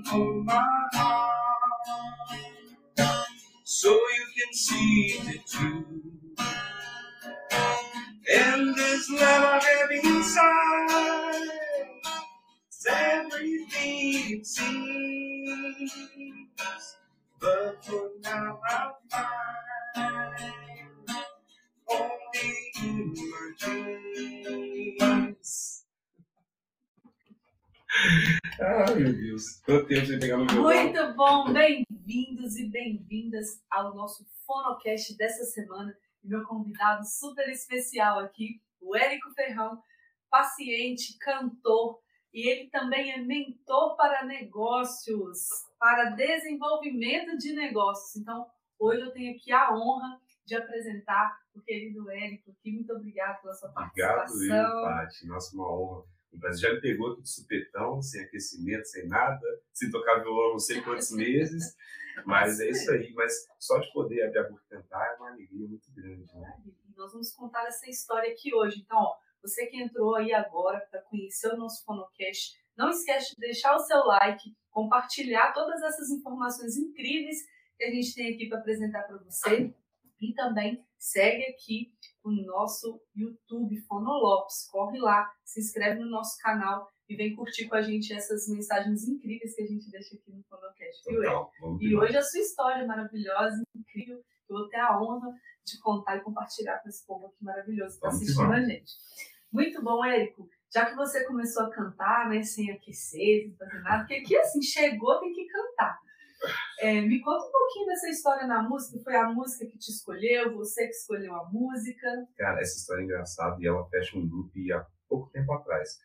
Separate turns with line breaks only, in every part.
way my heart so you can see the truth. And this love I have inside everything it seems. Deus. Quanto tempo sem pegar no violão.
Muito bom, bem-vindos e bem-vindas ao nosso Fonocast dessa semana. E meu convidado super especial aqui, o Érico Ferrão, paciente, cantor, e ele também é mentor para negócios, para desenvolvimento de negócios. Então, hoje eu tenho aqui a honra de apresentar o querido Érico aqui. Muito obrigada pela sua participação.
Obrigado, eu, Paty. Nossa, uma honra. O Brasil já me pegou aqui de supetão, sem aquecimento, sem nada, sem tocar violão não sei quantos meses. Mas é isso aí. Mas só de poder abrir a boca e cantar é uma alegria muito grande. Né?
Nós vamos contar essa história aqui hoje. Então, ó, você que entrou aí agora para conhecer o nosso Fonocast, não esquece de deixar o seu like, compartilhar todas essas informações incríveis que a gente tem aqui para apresentar para você. E também segue aqui o nosso YouTube Fonolopes. Corre lá, se inscreve no nosso canal e vem curtir com a gente essas mensagens incríveis que a gente deixa aqui no Fonocast, viu, E hoje a sua história maravilhosa, incrível, eu vou ter a honra de contar e compartilhar com esse povo aqui maravilhoso que está assistindo a gente. Muito bom, Érico. Já que você começou a cantar, né, sem aquecer, sem fazer nada, porque aqui assim, chegou, tem que cantar. É, me conta um pouquinho dessa história na música. Foi a música que te escolheu? Você que escolheu a música?
Cara, essa história é engraçada e ela fecha um loop há pouco tempo atrás.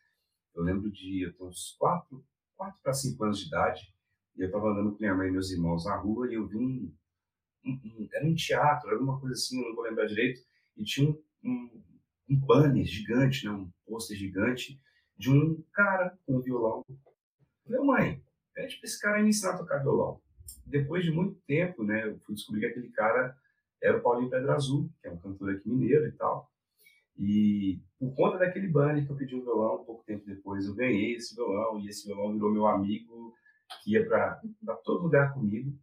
Eu lembro de eu tenho uns 4, 4 para 5 anos de idade e eu estava andando com minha mãe e meus irmãos na rua e eu vi um, um, um era um teatro, era uma coisa assim, eu não vou lembrar direito, e tinha um, um, um banner gigante, né, um pôster gigante de um cara com um violão. Meu mãe, pede para esse cara me ensinar a tocar violão depois de muito tempo, né, eu fui descobrir que aquele cara era o Paulinho Pedra Azul, que é um cantor aqui mineiro e tal. E por conta daquele banner que eu pedi um violão, pouco tempo depois eu ganhei esse violão, e esse violão virou meu amigo, que ia para todo lugar comigo.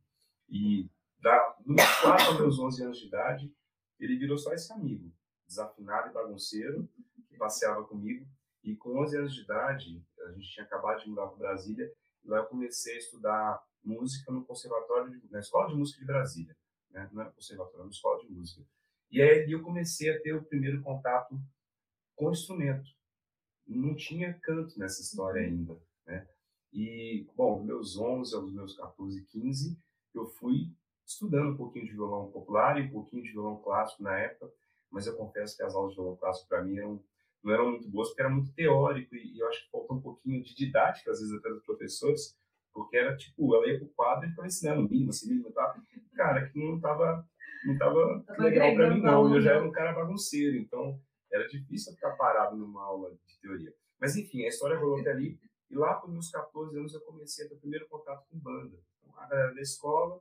E da, dos meus 4 aos meus 11 anos de idade, ele virou só esse amigo, desafinado e bagunceiro, que passeava comigo. E com 11 anos de idade, a gente tinha acabado de mudar para Brasília, e lá eu comecei a estudar música no conservatório, de, na escola de música de Brasília, né? Não era conservatório, era uma escola de música. E aí eu comecei a ter o primeiro contato com instrumento. Não tinha canto nessa história uhum. ainda, né? E, bom, dos meus 11 aos meus 14, 15, eu fui estudando um pouquinho de violão popular e um pouquinho de violão clássico na época, mas eu confesso que as aulas de violão clássico para mim eram, não eram muito boas, porque era muito teórico e, e eu acho que faltou um pouquinho de didática, às vezes, até dos professores, porque era tipo, ela ia pro quadro e ficava ensinando mínimo, assim, mínimo, tá? Cara, que não tava, não tava, legal para mim, não. Eu já era um cara bagunceiro, então era difícil ficar parado numa aula de teoria. Mas enfim, a história rolou até ali. E lá para meus 14 anos eu comecei a ter o primeiro contato com banda. Então, a galera da escola,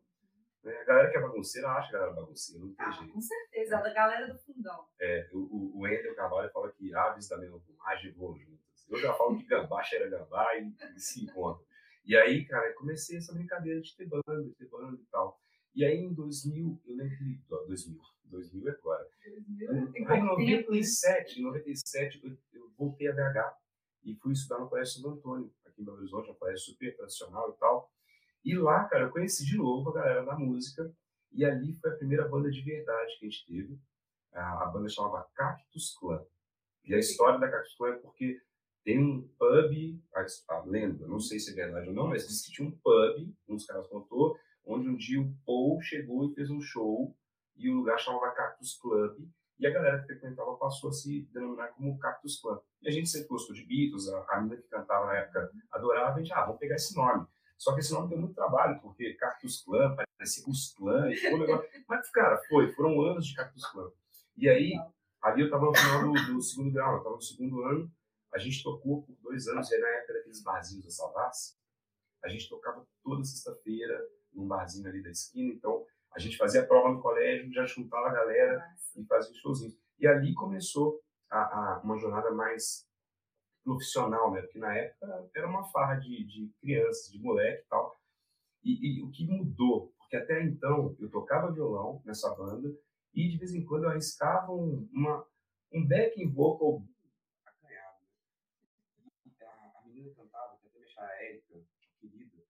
né, a galera que é bagunceira acha que a galera é bagunceira, não tem
ah,
jeito.
Com certeza, a galera do fundão.
É, o, o, o Ender Carvalho fala que aves da mesma plumagem voam juntas. Eu já falo que gambá cheira gambá e, e se encontram. E aí, cara, comecei essa brincadeira de ter banda, de ter banda e tal. E aí, em 2000, eu lembro que. 2000, 2000 é agora. 2000, em 97, em 97, eu, eu voltei a BH e fui estudar no Colégio Santo Antônio, aqui em Belo Horizonte, um colégio super tradicional e tal. E lá, cara, eu conheci de novo a galera da música. E ali foi a primeira banda de verdade que a gente teve. A, a banda chamava Cactus Clan. E a história da Cactus Clan é porque tem um pub, a, a, lenda, não sei se é verdade ou não, mas diz que tinha um pub, um dos caras contou, onde um dia o Paul chegou e fez um show, e o lugar chamava Cactus Club, e a galera que frequentava passou a se denominar como Cactus Club. E a gente sempre gostou de Beatles, a, a menina que cantava na época adorava, a gente, ah, vamos pegar esse nome. Só que esse nome deu muito trabalho, porque Cactus Clan, parecia os clã, e ficou um negócio. Mas, cara, foi, foram anos de Cactus Clan. E aí, ali eu estava no final do, do segundo grau, eu estava no segundo ano, a gente tocou por dois anos, e na época daqueles barzinhos da Salvasse, a gente tocava toda sexta-feira num barzinho ali da esquina, então a gente fazia prova no colégio, já juntava a galera Nossa. e fazia um showzinho. E ali começou a, a, uma jornada mais profissional, né? Porque na época era uma farra de, de crianças, de moleque e tal. E, e, o que mudou, porque até então eu tocava violão nessa banda e de vez em quando eu arriscava um, uma, um backing vocal acanhado. A, a menina cantava, que até me a Érica, querida,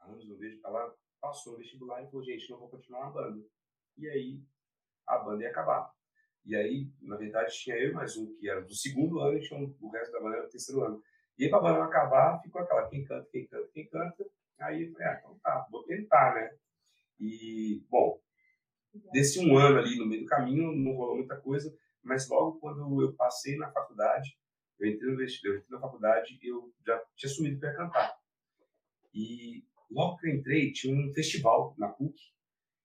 há anos não vejo, ela passou no vestibular e falou, gente, não vou continuar na banda. E aí a banda ia acabar. E aí, na verdade, tinha eu mais um, que era do segundo ano, e tinha um, o resto da banda era do terceiro ano. E aí, para a banda não acabar, ficou aquela, quem canta, quem canta, quem canta. Aí eu falei, ah, então tá, vou tentar, né? E, bom, desse um ano ali no meio do caminho, não rolou muita coisa, mas logo quando eu passei na faculdade, eu entrei no vestibular, eu entrei na faculdade, eu já tinha assumido que ia cantar. E logo que eu entrei, tinha um festival na PUC,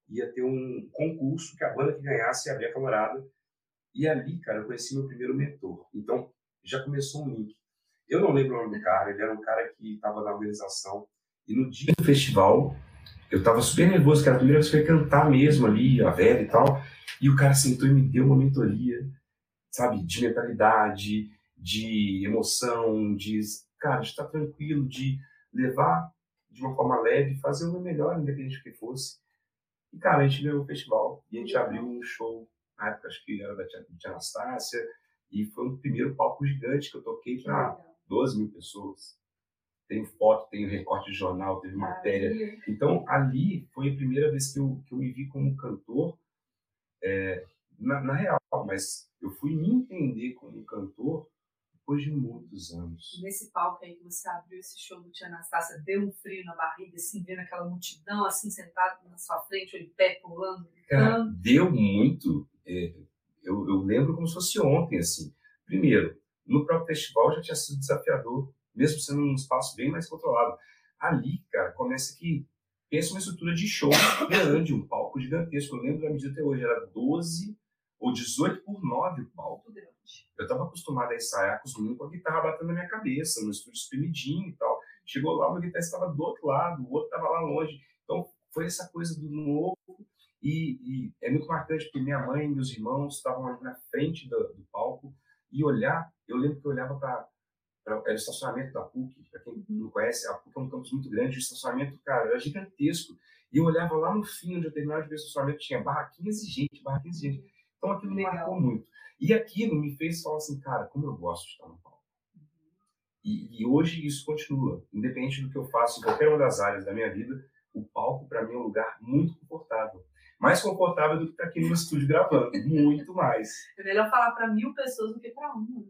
ia ter um concurso que a banda que ganhasse ia abrir a camarada. E ali, cara, eu conheci meu primeiro mentor. Então, já começou um link. Eu não lembro o nome do cara, ele era um cara que estava na organização. E no dia do festival, eu estava super nervoso, que era a primeira vez que eu ia cantar mesmo ali, a velha e tal. E o cara sentou e me deu uma mentoria, sabe, de mentalidade, de emoção, de, cara, de estar tranquilo, de levar de uma forma leve, fazer o meu melhor, independente do que fosse. E, cara, a gente ganhou o festival e a gente abriu um show, na época acho que era da Tia, Tia Anastácia, e foi um primeiro palco gigante que eu toquei para 12 mil pessoas. Tem foto, tem recorte de jornal, teve matéria. Então, ali foi a primeira vez que eu, que eu me vi como cantor, é, na, na real, mas eu fui me entender como cantor depois de muitos anos.
Nesse palco aí que você abriu esse show do Tia Anastácia, deu um frio na barriga, assim, vendo aquela multidão, assim, sentado na sua frente, em pé, pulando,
Cara, deu muito. É, eu, eu lembro como se fosse ontem, assim. Primeiro, no próprio festival já tinha sido desafiador, mesmo sendo um espaço bem mais controlado. Ali, cara, começa que pensa uma estrutura de show grande, um palco gigantesco. Eu lembro da medida até hoje, era 12 ou 18 por 9 o palco. Eu estava acostumado a ensaiar com os meninos com a guitarra batendo na minha cabeça, no estúdio espremidinho e tal. Chegou lá, o meu guitarrista estava do outro lado, o outro estava lá longe. Então, foi essa coisa do novo. E, e, é muito marcante porque minha mãe e meus irmãos estavam ali na frente do, do palco e olhar, eu lembro que eu olhava para era o estacionamento da PUC, para quem não conhece, a PUC é um campus muito grande, o estacionamento, cara, era gigantesco. E eu olhava lá no fim, onde eu terminava de ver o estacionamento, tinha barraquinhas e gente, barraquinhas e gente. Então aquilo me marcou muito. E aquilo me fez falar assim, cara, como eu gosto de estar no palco. E, e, hoje isso continua. Independente do que eu faço em qualquer uma das áreas da minha vida, o palco para mim é um lugar muito confortável. Mais confortável do que estar aqui no estúdio gravando. Muito mais.
É melhor falar para mil pessoas do que para uma.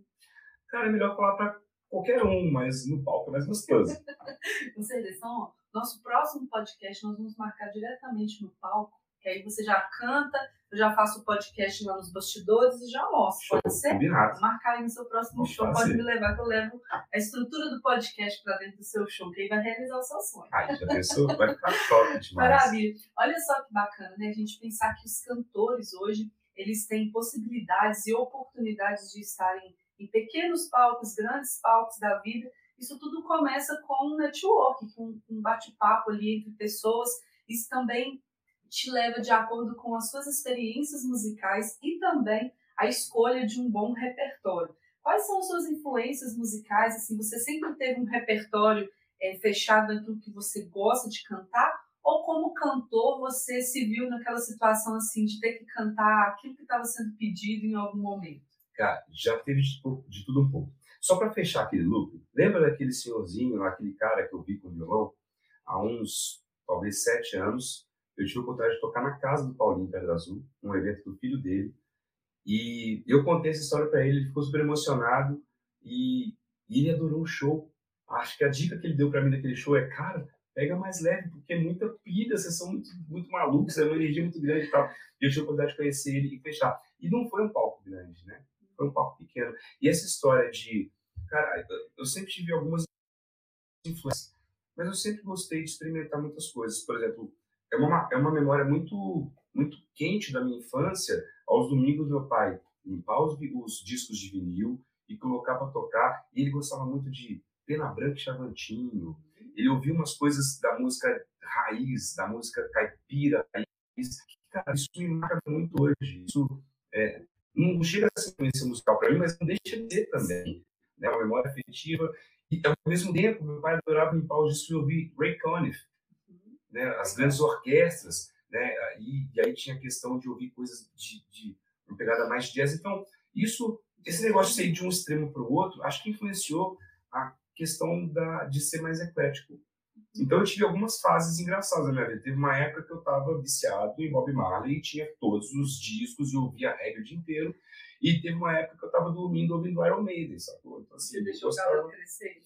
Cara, é melhor falar para qualquer um, mas no palco é mais gostoso.
Com certeza. Então, nosso próximo podcast nós vamos marcar diretamente no palco, que aí você já canta, eu já faço o podcast lá nos bastidores e já mostro.
Show,
pode ser?
Combinado.
Marcar aí no seu próximo Vamos show, fazer. pode me levar, que eu levo a estrutura do podcast para dentro do seu show, que aí vai realizar o seu sonho.
Ai, já pensou? Vai ficar top demais.
Maravilha. Olha só que bacana, né? A gente pensar que os cantores hoje, eles têm possibilidades e oportunidades de estarem em pequenos palcos, grandes palcos da vida. Isso tudo começa com um network, com um bate-papo ali entre pessoas. Isso também te leva de acordo com as suas experiências musicais e também a escolha de um bom repertório. Quais são as suas influências musicais? Assim, você sempre teve um repertório é, fechado naquilo que você gosta de cantar? Ou como cantor você se viu naquela situação assim de ter que cantar aquilo que estava sendo pedido em algum momento?
Cara, já teve de, de tudo um pouco. Só para fechar aquele loop, lembra daquele senhorzinho, aquele cara que eu vi com o violão há uns talvez sete anos? Eu tive a oportunidade de tocar na casa do Paulinho Pedra Azul, um evento do filho dele. E eu contei essa história para ele, ele ficou super emocionado e, e, ele adorou o show. Acho que a dica que ele deu para mim daquele show é, cara, pega mais leve, porque é muita pilha, vocês são muito, muito malucos, é uma energia muito grande e tal. E eu tive a oportunidade de conhecer ele e fechar. E não foi um palco grande, né? Foi um palco pequeno. E essa história de, cara, eu sempre tive algumas influências, mas eu sempre gostei de experimentar muitas coisas. Por exemplo, é uma, é uma memória muito, muito quente da minha infância. Aos domingos, meu pai limpar os, os discos de vinil e colocar para tocar. E ele gostava muito de Pena Branca e Chavantinho. Ele ouvia umas coisas da música raiz, da música caipira. Cara, isso me marca muito hoje. Isso é, não chega a ser influência musical para mim, mas não deixa de ser também. né? Uma memória afetiva. E ao mesmo tempo, meu pai adorava limpar os discos e ouvir Ray Conniff, né? As grandes orquestras, né? E, e, aí tinha a questão de ouvir coisas de, de uma pegada mais jazz. Então, isso, esse negócio de ir de um extremo para o outro, acho que influenciou a questão da, de ser mais eclético. Então eu tive algumas fases engraçadas na minha vida. Teve uma época que eu estava viciado em Bob Marley e tinha todos os discos e ouvia a reggae o dia inteiro. E teve uma época que eu estava dormindo ouvindo Iron Maiden, sacou?
Então, assim, Você deixou o gostava... crescer?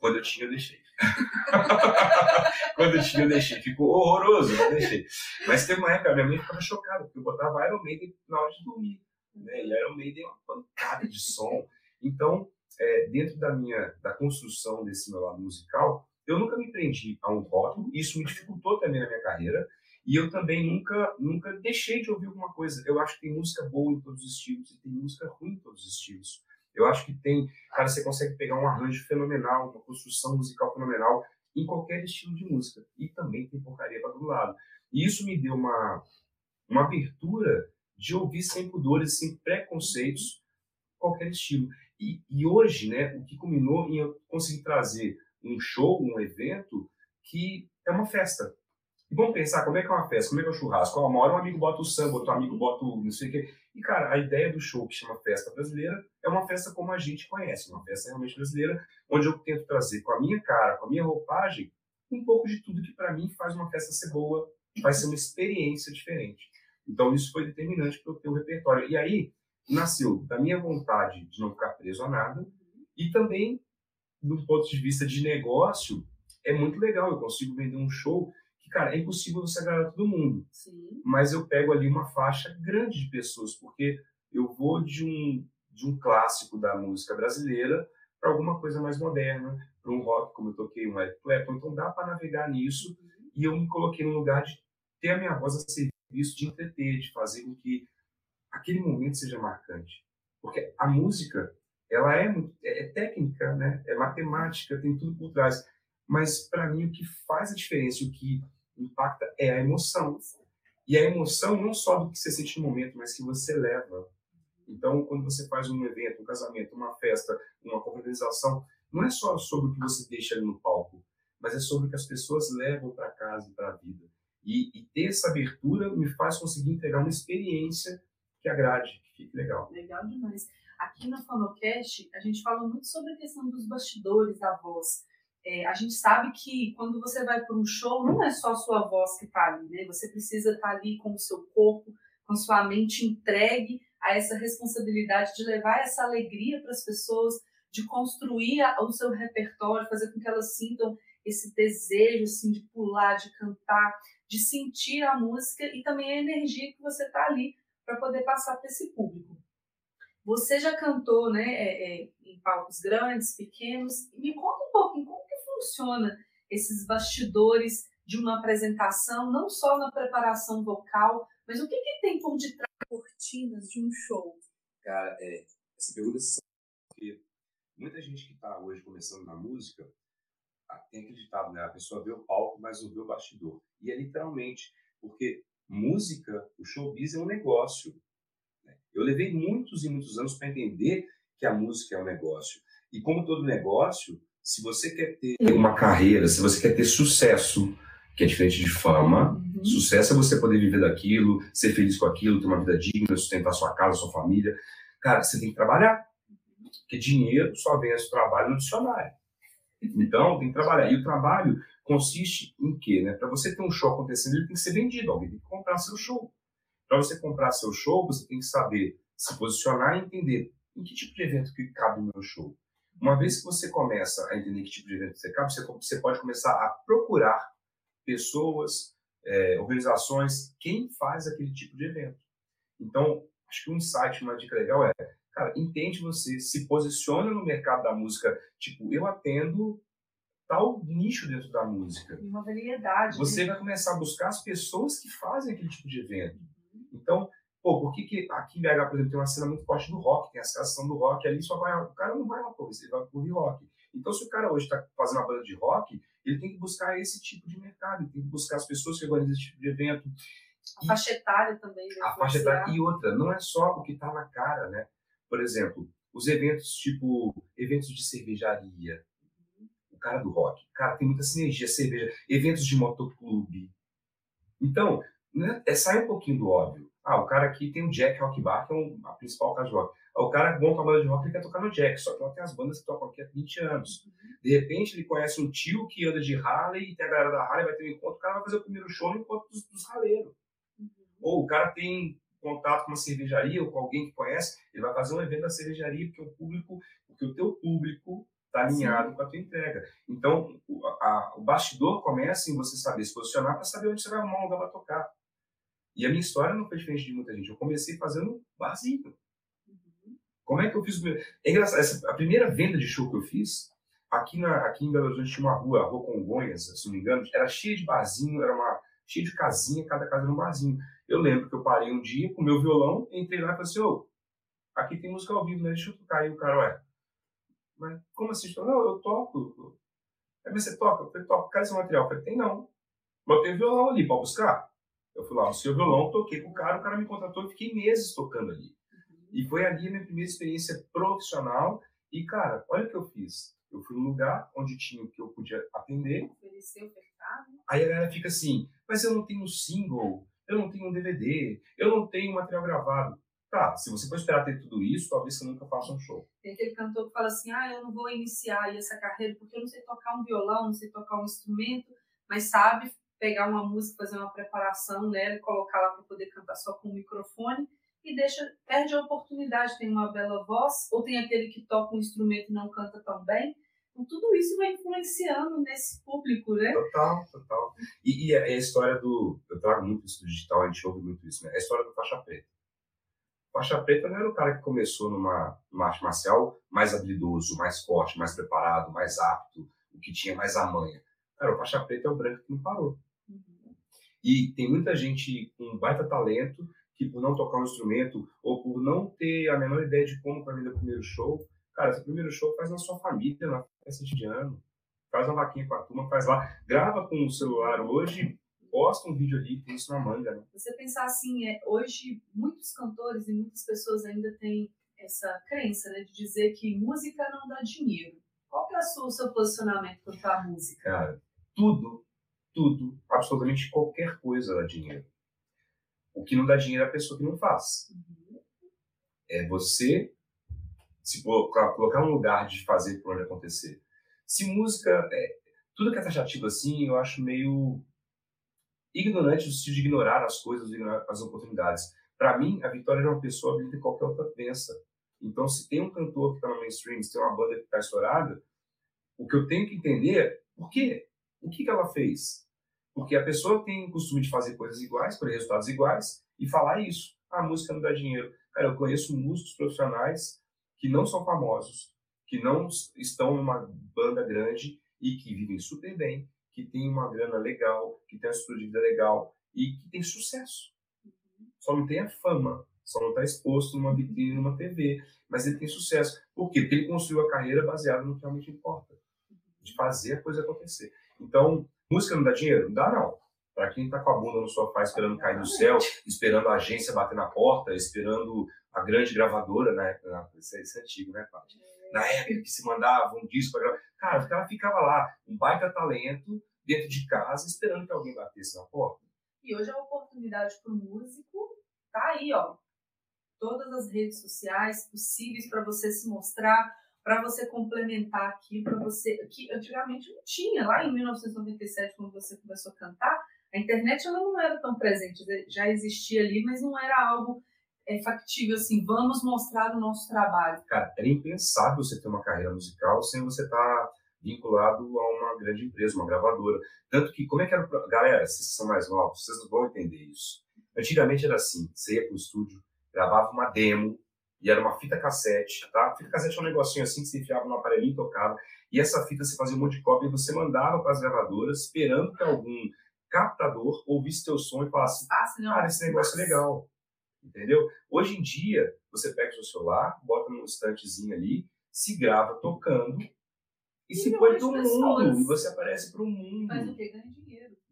Quando eu tinha, eu deixei. Quando eu tinha, eu deixei. Ficou horroroso, eu deixei. Mas teve uma época, minha mãe ficava chocada, porque eu botava Iron Maiden na hora de dormir. Né? E Iron Maiden é uma pancada de som. Então, é, dentro da minha da construção desse meu lado musical, eu nunca me prendi a um rótulo, isso me dificultou também na minha carreira, e eu também nunca nunca deixei de ouvir alguma coisa. Eu acho que tem música boa em todos os estilos e tem música ruim em todos os estilos. Eu acho que tem, cara, você consegue pegar um arranjo fenomenal, uma construção musical fenomenal em qualquer estilo de música. E também tem porcaria para todo lado. E isso me deu uma, uma abertura de ouvir sem pudores, sem preconceitos, qualquer estilo. E, e hoje, né, o que culminou em eu conseguir trazer um show, um evento que é uma festa. E vamos pensar como é que é uma festa, como é que é o churrasco. Uma hora um amigo bota o samba, outro amigo bota o não sei o quê. E, cara, a ideia do show que chama Festa Brasileira é uma festa como a gente conhece, uma festa realmente brasileira, onde eu tento trazer com a minha cara, com a minha roupagem, um pouco de tudo que para mim faz uma festa ser boa, faz ser uma experiência diferente. Então, isso foi determinante para eu ter o repertório. E aí, nasceu da minha vontade de não ficar preso a nada e também do ponto de vista de negócio é muito legal eu consigo vender um show cara é impossível você agradar todo mundo
Sim.
mas eu pego ali uma faixa grande de pessoas porque eu vou de um de um clássico da música brasileira para alguma coisa mais moderna para um rock como eu toquei um Eric Clapton então dá para navegar nisso uhum. e eu me coloquei no lugar de ter a minha voz a serviço de entreter de fazer com que aquele momento seja marcante. Porque a música, ela é, muito, é, é técnica, né? é matemática, tem tudo por trás. Mas, para mim, o que faz a diferença, o que impacta é a emoção. E a emoção não só do que você sente no momento, mas que você leva. Então, quando você faz um evento, um casamento, uma festa, uma confraternização, não é só sobre o que você deixa ali no palco, mas é sobre o que as pessoas levam para casa e para a vida. E, e, ter essa abertura me faz conseguir entregar uma experiência que agrade, que fique legal.
Legal demais. Aqui no Fonocast, a gente fala muito sobre a questão dos bastidores da voz. É, a gente sabe que quando você vai para um show, não é só a sua voz que está ali, né? Você precisa estar tá ali com o seu corpo, com sua mente entregue a essa responsabilidade de levar essa alegria para as pessoas, de construir o seu repertório, fazer com que elas sintam esse desejo assim, de pular, de cantar, de sentir a música e também a energia que você está ali para poder passar para esse público. Você já cantou né, é, é, em palcos grandes, pequenos. Me conta um pouquinho como funciona esses bastidores de uma apresentação, não só na preparação vocal, mas o que, que tem por detrás das cortinas de um show?
Cara, é, essa pergunta é porque muita gente que está hoje começando na música tem acreditado, né? A pessoa vê o palco, mas não vê o bastidor. E é literalmente, porque música, o showbiz é um negócio. Né? Eu levei muitos e muitos anos para entender que a música é um negócio. E como todo negócio, se você quer ter uma carreira, se você quer ter sucesso, que é diferente de fama, uhum. sucesso é você poder viver daquilo, ser feliz com aquilo, ter uma vida digna, sustentar sua casa, sua família. Cara, você tem que trabalhar. Porque dinheiro só vem esse trabalho no dicionário. Então, tem que trabalhar. E o trabalho consiste em quê? Né? Para você ter um show acontecendo, ele tem que ser vendido, alguém tem que comprar seu show. Para você comprar seu show, você tem que saber se posicionar e entender em que tipo de evento que cabe o meu show. Uma vez que você começa a entender que tipo de evento você cabe, você, você pode começar a procurar pessoas, é, organizações, quem faz aquele tipo de evento. Então, acho que um insight, uma dica legal é, cara, entende você, se posiciona no mercado da música, tipo, eu atendo tal nicho dentro da música.
Uma variedade.
Você né? vai começar a buscar as pessoas que fazem aquele tipo de evento. Uhum. Então, pô, por que, que aqui em BH, por exemplo, tem uma cena muito forte do rock, tem as casas do rock, ali só vai, o cara não vai lá, pô, ele vai ouvir rock. Então, se o cara hoje está fazendo uma banda de rock, ele tem que buscar esse tipo de mercado, tem que buscar as pessoas que organizam esse tipo de evento.
A faixa etária também.
A faixa etária. E outra, não é só o que está na cara, né? Por exemplo, Os eventos, tipo, eventos de cervejaria. O cara do rock. Cara, tem muita sinergia, cerveja. Eventos de motoclube. Então, né, é sair um pouquinho do óbvio. Ah, o cara aqui tem o Jack Rock Bar, que é um, a principal casa de rock. O cara monta uma banda de rock e quer tocar no Jack, só que lá tem as bandas que tocam aqui há 20 anos. De repente ele conhece um tio que anda de Harley e tem a galera da Harley, vai ter um encontro, o cara vai fazer o primeiro show no encontro dos, dos raleiros. Uhum. Ou o cara tem contato com uma cervejaria ou com alguém que conhece, ele vai fazer um evento da cervejaria porque o público, porque o teu público está alinhado Sim. com a tua entrega. Então, o, a, o bastidor começa em você saber se posicionar para saber onde você vai arrumar um lugar para tocar. E a minha história não foi diferente de muita gente. Eu comecei fazendo barzinho. Uhum. Como é que eu fiz o meu... É engraçado, essa, a primeira venda de show que eu fiz, aqui, na, aqui em Belo Horizonte tinha uma rua, a Rua Congonhas, se não me engano, era cheia de barzinho, era uma cheia de casinha, cada casa era um barzinho. Eu lembro que eu parei um dia com o meu violão, entrei lá e falei assim, ô, aqui tem música ao vivo, né? Deixa eu tocar. E o cara, ué, mas como assim? Não, eu toco. Aí você toca? Eu falei, toco. Cadê esse material? Eu falei, tem não. Mas eu tenho violão ali, para buscar? Eu fui lá no seu violão, toquei com o cara, o cara me contratou e fiquei meses tocando ali. Uhum. E foi ali a minha primeira experiência profissional. E, cara, olha o que eu fiz. Eu fui num lugar onde tinha o que eu podia atender.
Ofereceu mercado.
Aí a galera fica assim, mas eu não tenho single, eu não tenho um DVD, eu não tenho material gravado. Tá, se você for esperar ter tudo isso, talvez você nunca faça um show.
Tem aquele cantor que fala assim, ah, eu não vou iniciar essa carreira porque eu não sei tocar um violão, não sei tocar um instrumento, mas sabe pegar uma música, fazer uma preparação nela e colocar lá para poder cantar só com o microfone e deixa, perde a oportunidade, tem uma bela voz, ou tem aquele que toca um instrumento e não canta tão bem. Então, tudo isso vai influenciando nesse público, né?
Total, total. E, e a, a, história do. Eu trago muito isso do digital, a gente ouve muito isso, né? A história do faixa preta. Faixa preta não era o cara que começou numa, numa arte marcial mais habilidoso, mais forte, mais preparado, mais apto, o que tinha mais a manha. Cara, o faixa preta é o branco que não parou. E tem muita gente com baita talento que, por não tocar um instrumento ou por não ter a menor ideia de como vai vender o primeiro show, cara, esse primeiro show faz na sua família, na festa de ano. Faz uma vaquinha com a turma, faz lá. Grava com o celular hoje, posta um vídeo ali, tem isso na manga, né?
Você pensar assim, é, hoje muitos cantores e muitas pessoas ainda têm essa crença, né, de dizer que música não dá dinheiro. Qual que é o seu posicionamento quanto à música?
Cara, tudo tudo, absolutamente qualquer coisa dá dinheiro. O que não dá dinheiro é a pessoa que não faz. Uhum. É você se colocar um lugar de fazer por onde acontecer. Se música, é, tudo que é taxativo assim, eu acho meio ignorante no sentido de ignorar as coisas, ignorar as oportunidades. Para mim, a vitória de uma pessoa habilita qualquer outra vença. Então, se tem um cantor que está no mainstream, se tem uma banda que está estourada, o que eu tenho que entender é por quê? O que, que ela fez? Porque a pessoa tem o costume de fazer coisas iguais, por resultados iguais, e falar isso. Ah, a música não dá dinheiro. Cara, eu conheço músicos profissionais que não são famosos, que não estão numa banda grande e que vivem super bem, que tem uma grana legal, que tem uma estrutura de vida legal e que tem sucesso. Só não tem a fama, só não está exposto numa vitrine, numa TV, mas ele tem sucesso. Por quê? Porque ele construiu a carreira baseada no que realmente importa, de fazer a coisa acontecer. Então, música não dá dinheiro? Não dá, não. Para quem está com a bunda no sofá esperando cair do céu, esperando a agência bater na porta, esperando a grande gravadora, né? Isso é, isso é antigo, né, Paty? Na época que se mandava um disco para gravar. Cara, o cara ficava lá, um baita talento, dentro de casa, esperando que alguém batesse na porta.
E hoje a oportunidade para o músico tá aí, ó. Todas as redes sociais possíveis para você se mostrar, para você complementar aqui, para você que antigamente não tinha lá em 1997 quando você começou a cantar, a internet ela não era tão presente, já existia ali, mas não era algo é, factível assim. Vamos mostrar o nosso trabalho.
Cara, era impensável você ter uma carreira musical sem você estar tá vinculado a uma grande empresa, uma gravadora. Tanto que como é que era, galera, vocês são mais novos, vocês não vão entender isso. Antigamente era assim, você ia para o estúdio, gravava uma demo e era uma fita cassete, tá? Fita cassete é um negocinho assim que você enfiava no aparelhinho e tocava. E essa fita você fazia um monte de cópia e você mandava para as gravadoras, esperando que algum captador ouvisse teu som e falasse: Cara, esse negócio é legal. Entendeu? Hoje em dia, você pega o seu celular, bota num estantezinho ali, se grava tocando e, e se põe do mundo. E você aparece para o mundo.
Faz o que? Ganha.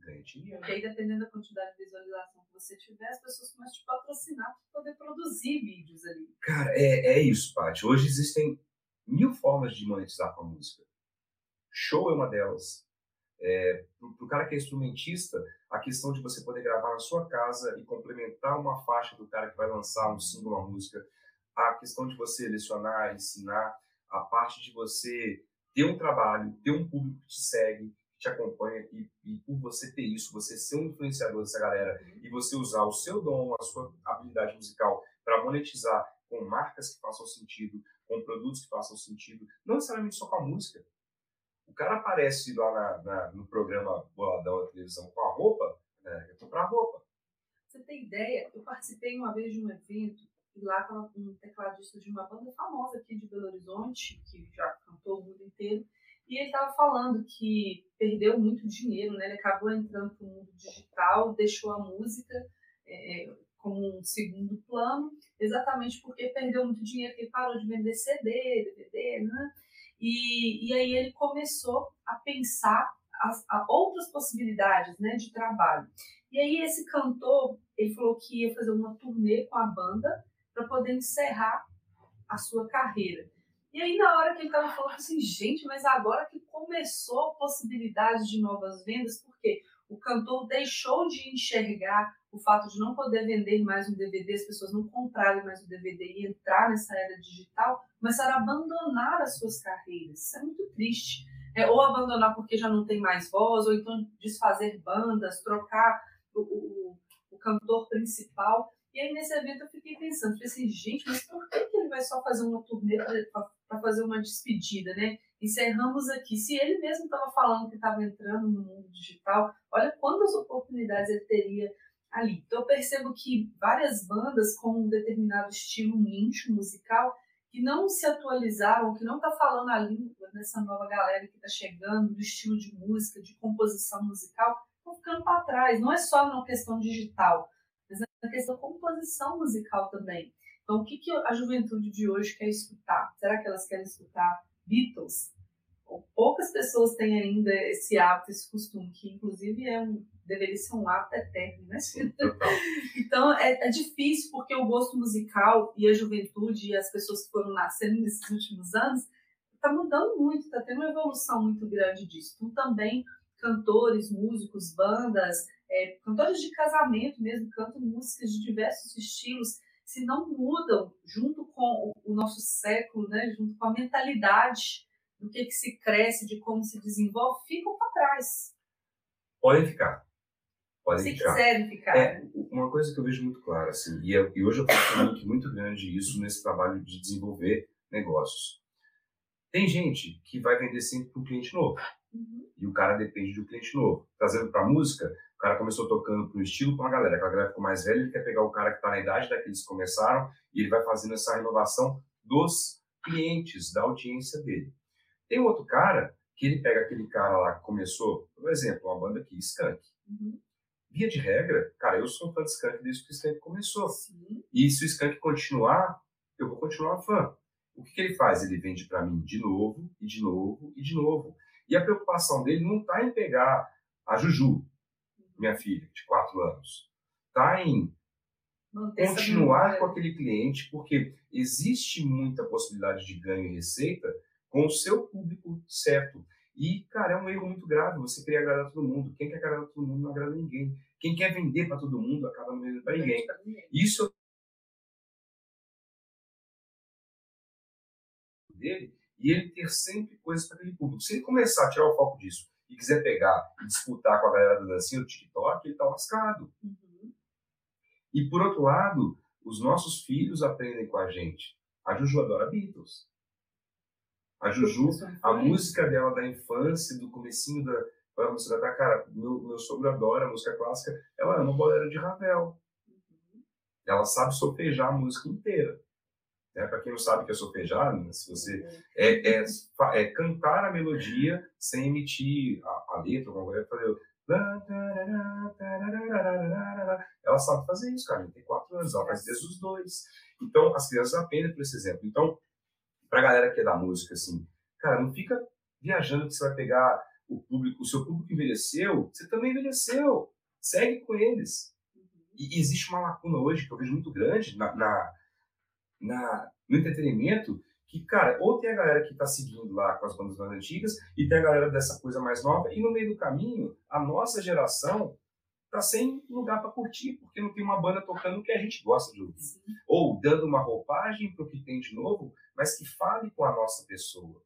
Ganha dinheiro.
Porque aí, dependendo da quantidade de visualização que você tiver, as pessoas começam a te patrocinar para poder produzir vídeos ali.
Cara, é, é isso, Paty. Hoje existem mil formas de monetizar com a música. Show é uma delas. É, para o cara que é instrumentista, a questão de você poder gravar na sua casa e complementar uma faixa do cara que vai lançar um single, uma música, a questão de você lecionar, ensinar, a parte de você ter um trabalho, ter um público que te segue, te acompanha, e, e por você ter isso, você ser um influenciador dessa galera e você usar o seu dom, a sua habilidade musical para monetizar com marcas que façam sentido, com produtos que façam sentido, não necessariamente só com a música. O cara aparece lá na, na, no programa Boladão da televisão com a roupa, né? eu comprar roupa.
Você tem ideia? Eu participei uma vez de um evento e lá estava um tecladista de uma banda famosa aqui de Belo Horizonte, que já cantou o mundo inteiro, e ele estava falando que perdeu muito dinheiro, né? Ele acabou entrando para o mundo digital, deixou a música é, é como um segundo plano, exatamente porque perdeu muito dinheiro, que ele parou de vender CD, DVD, né? E, e aí ele começou a pensar as, a outras possibilidades né, de trabalho. E aí esse cantor, ele falou que ia fazer uma turnê com a banda para poder encerrar a sua carreira. E aí na hora que ele estava falando assim, gente, mas agora que começou a possibilidade de novas vendas, porque o cantor deixou de enxergar o fato de não poder vender mais um DVD, as pessoas não comprarem mais um DVD e entrar nessa era digital, começaram a abandonar as suas carreiras. Isso é muito triste. É, ou abandonar porque já não tem mais voz, ou então desfazer bandas, trocar o, o, o cantor principal. E aí nesse evento eu fiquei pensando, falei assim, gente, mas por que, que ele vai só fazer uma turnê para fazer uma despedida, né? Encerramos aqui. Se ele mesmo estava falando que estava entrando no mundo digital, olha quantas oportunidades ele teria ali. Então eu percebo que várias bandas com um determinado estilo nicho musical que não se atualizaram, que não está falando a língua dessa nova galera que está chegando, do estilo de música, de composição musical, estão ficando para trás. Não é só na questão digital, na questão da composição musical também. Então, o que, que a juventude de hoje quer escutar? Será que elas querem escutar Beatles? poucas pessoas têm ainda esse hábito, esse costume, que inclusive é um, deveria ser um hábito eterno, né? então é, é, difícil porque o gosto musical e a juventude e as pessoas que foram nascendo nesses últimos anos está mudando muito, está tendo uma evolução muito grande disso. Então também cantores, músicos, bandas, é, cantores de casamento mesmo cantam músicas de diversos estilos se não mudam junto com o nosso século, né, junto com a mentalidade do que, que se cresce, de como se desenvolve, ficam para trás.
Podem ficar. Podem
se
ficar.
quiserem ficar.
É, uma coisa que eu vejo muito clara, assim, e, eu, e hoje eu faço muito, muito grande isso nesse trabalho de desenvolver negócios. Tem gente que vai vender sempre para um cliente novo. Uhum. E o cara depende do cliente novo. Trazendo para música, o cara começou tocando para um estilo com a galera. Aquela galera ficou mais velha, ele quer pegar o cara que está na idade daqueles que começaram e ele vai fazendo essa renovação dos clientes, da audiência dele. Tem outro cara que ele pega aquele cara lá que começou, por exemplo, uma banda aqui, Skank. Uhum. Via de regra, cara, eu sou um fã de Skank desde que o Skank começou. Sim. E se o Skank continuar, eu vou continuar fã. O que, que ele faz? Ele vende para mim de novo, e de novo, e de novo. E a preocupação dele não está em pegar a Juju, minha filha, de 4 anos. Está em Manter continuar com aquele cliente, porque existe muita possibilidade de ganho e receita com o seu público certo. E, cara, é um erro muito grave você querer agradar todo mundo. Quem quer agradar todo mundo não agrada ninguém. Quem quer vender para todo mundo acaba não vendendo para ninguém. Isso dele e ele ter sempre coisas para aquele público. Se ele começar a tirar o foco disso e quiser pegar e disputar com a galera do dancinho do TikTok, ele está lascado. Uhum. E por outro lado, os nossos filhos aprendem com a gente. A Juju adora Beatles. A Juju, a música dela da infância, do comecinho da, da música da cara, meu, meu sogro adora a música clássica, ela ama bolero de Ravel. Uhum. Ela sabe solfejar a música inteira. Né? Para quem não sabe que é solfejar, né? se você uhum. é, é, é, cantar a melodia sem emitir a, a letra, alguma coisa, fazer ela sabe fazer isso, cara. Ela tem quatro anos, ela faz desde os dois. Então, as crianças aprendem por esse exemplo. Então, pra galera que é da música, assim, cara, não fica viajando que você vai pegar o público, o seu público envelheceu, você também envelheceu. Segue com eles. E, e existe uma lacuna hoje que eu vejo muito grande na, na, na no entretenimento, que, cara, ou tem a galera que está seguindo lá com as bandas mais antigas, e tem a galera dessa coisa mais nova, e no meio do caminho, a nossa geração tá sem lugar para curtir, porque não tem uma banda tocando que a gente gosta de ouvir. Sim. Ou dando uma roupagem para o que tem de novo, mas que fale com a nossa pessoa.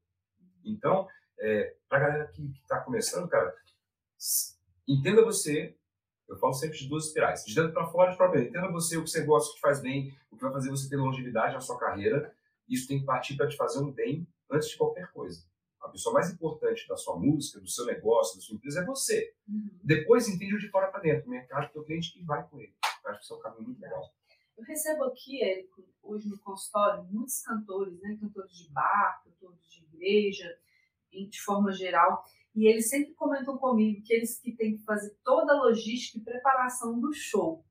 Então, é, para a galera que está começando, cara, entenda você, eu falo sempre de duas espirais, de dentro para fora e de fora Entenda você o que você gosta, o que faz bem, o que vai fazer você ter longevidade na sua carreira. Isso tem que partir para te fazer um bem antes de qualquer coisa. A pessoa mais importante da sua música, do seu negócio, da sua empresa é você. Uhum. Depois entende o de fora para dentro. O mercado o cliente que vai com ele. Eu acho que isso é um caminho muito legal.
Eu recebo aqui, Érico, hoje no consultório, muitos cantores, né? cantores de bar, cantores de igreja, de forma geral, e eles sempre comentam comigo que eles que têm que fazer toda a logística e preparação do show.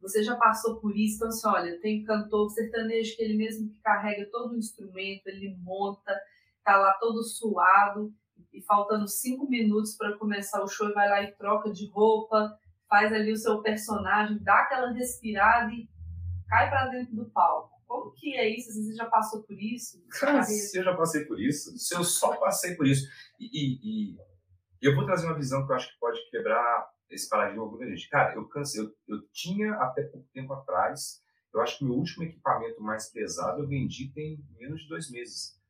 Você já passou por isso, então assim, olha, tem cantor sertanejo que ele mesmo que carrega todo o instrumento, ele monta, tá lá todo suado e faltando cinco minutos para começar o show, vai lá e troca de roupa, faz ali o seu personagem, dá aquela respirada e cai para dentro do palco. Como que é isso? Você já passou por isso?
se eu já passei por isso, se eu só passei por isso. E, e, e, eu vou trazer uma visão que eu acho que pode quebrar esse paradigma muita gente. Cara, eu cansei, eu, eu tinha até pouco tempo atrás, eu acho que meu último equipamento mais pesado eu vendi tem menos de dois meses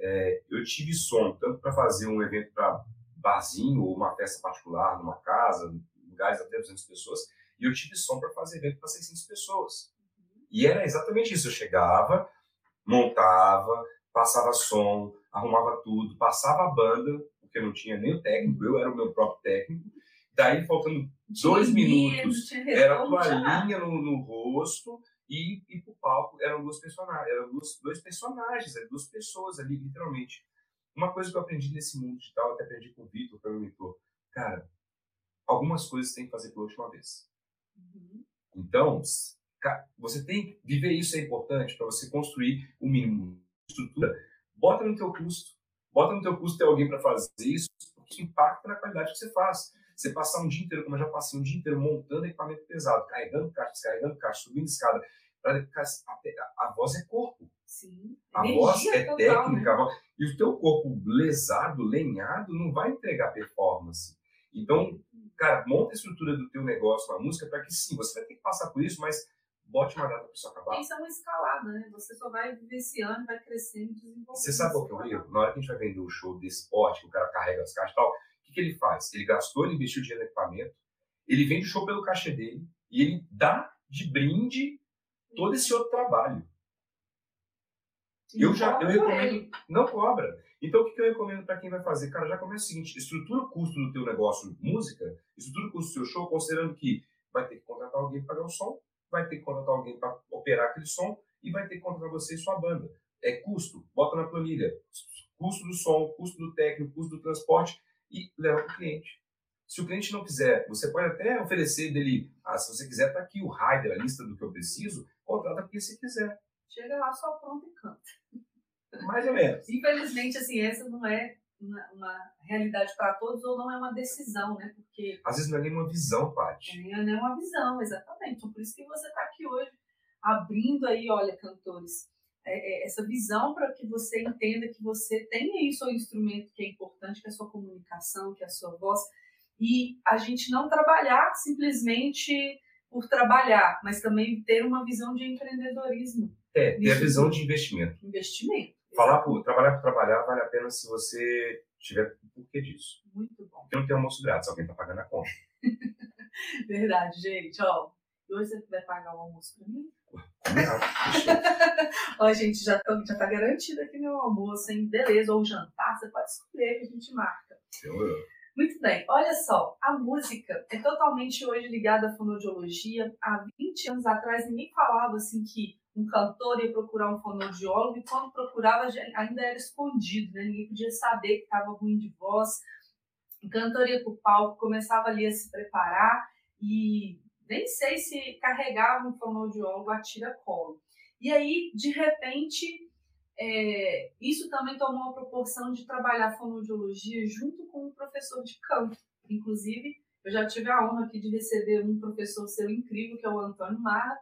é, eu tive som tanto para fazer um evento para barzinho ou uma festa particular numa casa, lugares até 200 pessoas, e eu tive som para fazer evento para 600 pessoas. E era exatamente isso. Eu chegava, montava, passava som, arrumava tudo, passava a banda, porque não tinha nem o técnico, eu era o meu próprio técnico. Daí, faltando dois minutos, era a toalhinha no, no rosto, e ir pro palco eram duas personagens, eram duas, dois personagens, eram duas pessoas ali, literalmente. Uma coisa que eu aprendi nesse mundo digital, até aprendi com o Vitor, que é o mentor, cara, algumas coisas tem que fazer pela última vez. Uhum. Então, você tem que viver isso é importante para você construir o mínimo de estrutura. Bota no teu custo, bota no teu custo ter alguém para fazer isso, porque isso impacta na qualidade que você faz. Você passar um dia inteiro, como eu já passei um dia inteiro, montando equipamento pesado, carregando caixa, descarregando caixa, subindo escada, a, a, voz é corpo.
Sim.
A Energia voz é total, técnica. Né? Voz, e o teu corpo lesado, lenhado, não vai entregar performance. Então, cara, monta a estrutura do teu negócio na música para que sim, você vai ter que passar por isso, mas bote uma data para isso acabar.
Isso é uma escalada, né? Você só vai vivenciando, vai crescendo, desenvolvendo.
Você sabe qual que é o erro? Na hora que a gente vai vender o um show desse esporte, que o cara carrega as caixas e tal, que, que ele faz? Ele gastou, ele investiu dinheiro no equipamento, ele vende o show pelo cachê dele e ele dá de brinde todo esse outro trabalho. eu já eu recomendo, não cobra. Então, o que, que eu recomendo para quem vai fazer? Cara, já começa o seguinte: estrutura o custo do teu negócio música, estrutura o custo do seu show, considerando que vai ter que contratar alguém para pagar o som, vai ter que contratar alguém para operar aquele som e vai ter que contratar você e sua banda. É custo, bota na planilha. Custo do som, custo do técnico, custo do transporte e leva para o cliente. Se o cliente não quiser, você pode até oferecer dele, ah, se você quiser, está aqui o rider, a lista do que eu preciso, contrata porque você quiser.
Chega lá só pronto e canta.
Mais ou menos.
Infelizmente, assim, essa não é uma, uma realidade para todos ou não é uma decisão, né? Porque...
Às vezes não é nem uma visão, Paty.
Não é nem uma visão, exatamente. Então, por isso que você está aqui hoje, abrindo aí, olha, cantores, é, é, essa visão para que você entenda que você tem aí o seu instrumento que é importante, que é a sua comunicação, que é a sua voz, e a gente não trabalhar simplesmente por trabalhar, mas também ter uma visão de empreendedorismo.
É, ter a visão de investimento.
Investimento.
Falar por, trabalhar por trabalhar vale a pena se você tiver o porquê disso.
Muito bom.
Porque não tem almoço grátis, alguém está pagando a conta.
Verdade, gente. Ó, hoje você vai pagar o almoço para mim? Ó, gente, já, já tá garantido aqui meu almoço, hein? Beleza, ou jantar, você pode escolher que a gente marca.
Eu,
Muito bem, olha só, a música é totalmente hoje ligada à fonoaudiologia. Há 20 anos atrás ninguém falava assim que um cantor ia procurar um fonoaudiólogo e quando procurava ainda era escondido, né? Ninguém podia saber que estava ruim de voz. O cantor ia para o palco, começava ali a se preparar e nem sei se carregava um fonoaudiólogo a tira-colo. E aí, de repente, é, isso também tomou a proporção de trabalhar fonoaudiologia junto com o professor de canto. Inclusive, eu já tive a honra aqui de receber um professor seu incrível, que é o Antônio Marra.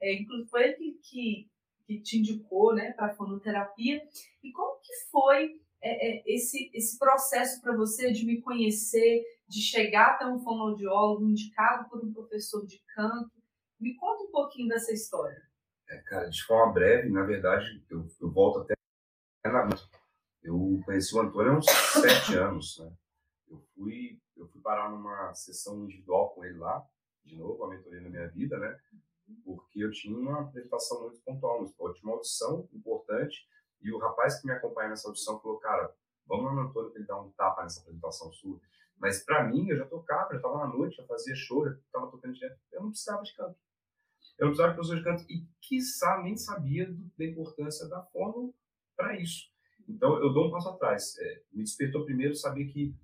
É, inclusive, foi ele que, que, te indicou né, para a fonoterapia. E como que foi é, é, esse, esse processo para você de me conhecer, de chegar até um fonoaudiólogo indicado por um professor de canto? Me conta um pouquinho dessa história.
É, cara, de forma breve, na verdade, eu, eu volto até na Eu conheci o Antônio há uns sete anos, né? Eu fui, eu fui parar numa sessão individual com ele lá, de novo, a mentoria na minha vida, né? Porque eu tinha uma apresentação muito pontual, eu tinha uma audição importante, e o rapaz que me acompanha nessa audição falou, cara, vamos lá no Antônio para ele dar um tapa nessa apresentação sua. Mas para mim, eu já tocava, já estava na noite, já fazia show, já estava tocando direto, eu não precisava de canto. Eu não precisava de professor de canto e, quiçá, nem sabia do, da importância da fono para isso. Então, eu dou um passo atrás. É, me despertou primeiro saber que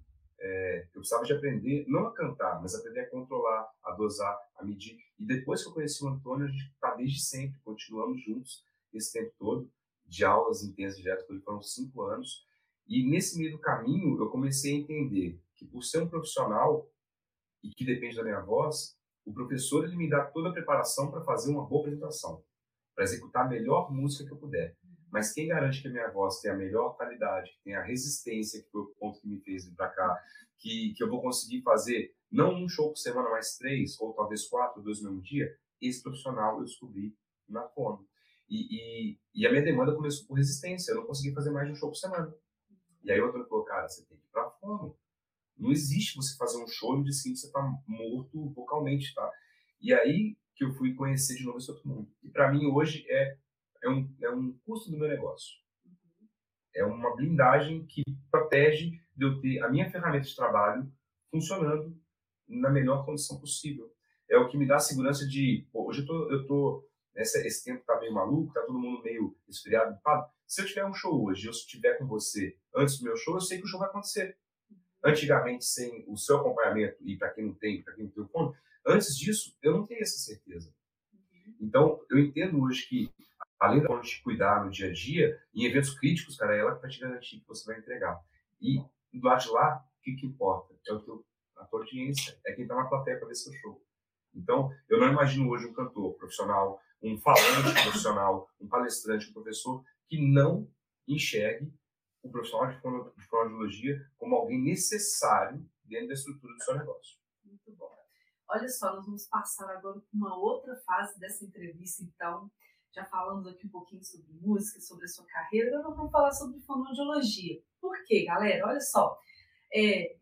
é, eu precisava de aprender, não a cantar, mas aprender a controlar, a dosar, a medir. E depois que eu conheci o Antônio, a gente está desde sempre, continuamos juntos esse tempo todo, de aulas intensas direto, foram cinco anos. E nesse meio do caminho, eu comecei a entender que por ser um profissional e que depende da minha voz, o professor ele me dá toda a preparação para fazer uma boa apresentação, para executar a melhor música que eu puder. Mas quem garante que a minha voz tem a melhor qualidade, que tem a resistência, que foi o ponto que me fez vir para cá, que, que eu vou conseguir fazer não um show por semana, mas três, ou talvez quatro, dois no mesmo dia, esse profissional eu descobri na Fono. E, e, e, a minha demanda começou por resistência, eu não consegui fazer mais de um show por semana. E aí o outro falou, cara, você tem que ir para Fono. Não existe você fazer um show e no seguinte você tá morto vocalmente, tá? E aí que eu fui conhecer de novo esse outro mundo. E para mim hoje é, é, um, é um custo do meu negócio. É uma blindagem que protege de eu ter a minha ferramenta de trabalho funcionando na melhor condição possível. É o que me dá a segurança de, pô, hoje eu tô, eu tô esse, esse tempo tá meio maluco, tá todo mundo meio esfriado. Se eu tiver um show hoje, eu estiver com você antes do meu show, eu sei que o show vai acontecer antigamente sem o seu acompanhamento, e para quem não tem, para quem não tem o fone, antes disso, eu não tenho essa certeza. Então, eu entendo hoje que, além da te cuidar no dia a dia, em eventos críticos, cara, é ela que vai te garantir que você vai entregar. E do lado de lá, o que, que importa? É o teu, a tua audiência, é quem está na plateia para ver seu show. Então, eu não imagino hoje um cantor profissional, um falante profissional, um palestrante, um professor que não enxergue o profissional de, fono, de fonoaudiologia como alguém necessário dentro da estrutura do seu negócio.
Muito bom. Olha só, nós vamos passar agora para uma outra fase dessa entrevista, então. Já falamos aqui um pouquinho sobre música, sobre a sua carreira, agora nós vamos falar sobre fonoaudiologia. Por quê, galera? Olha só. É,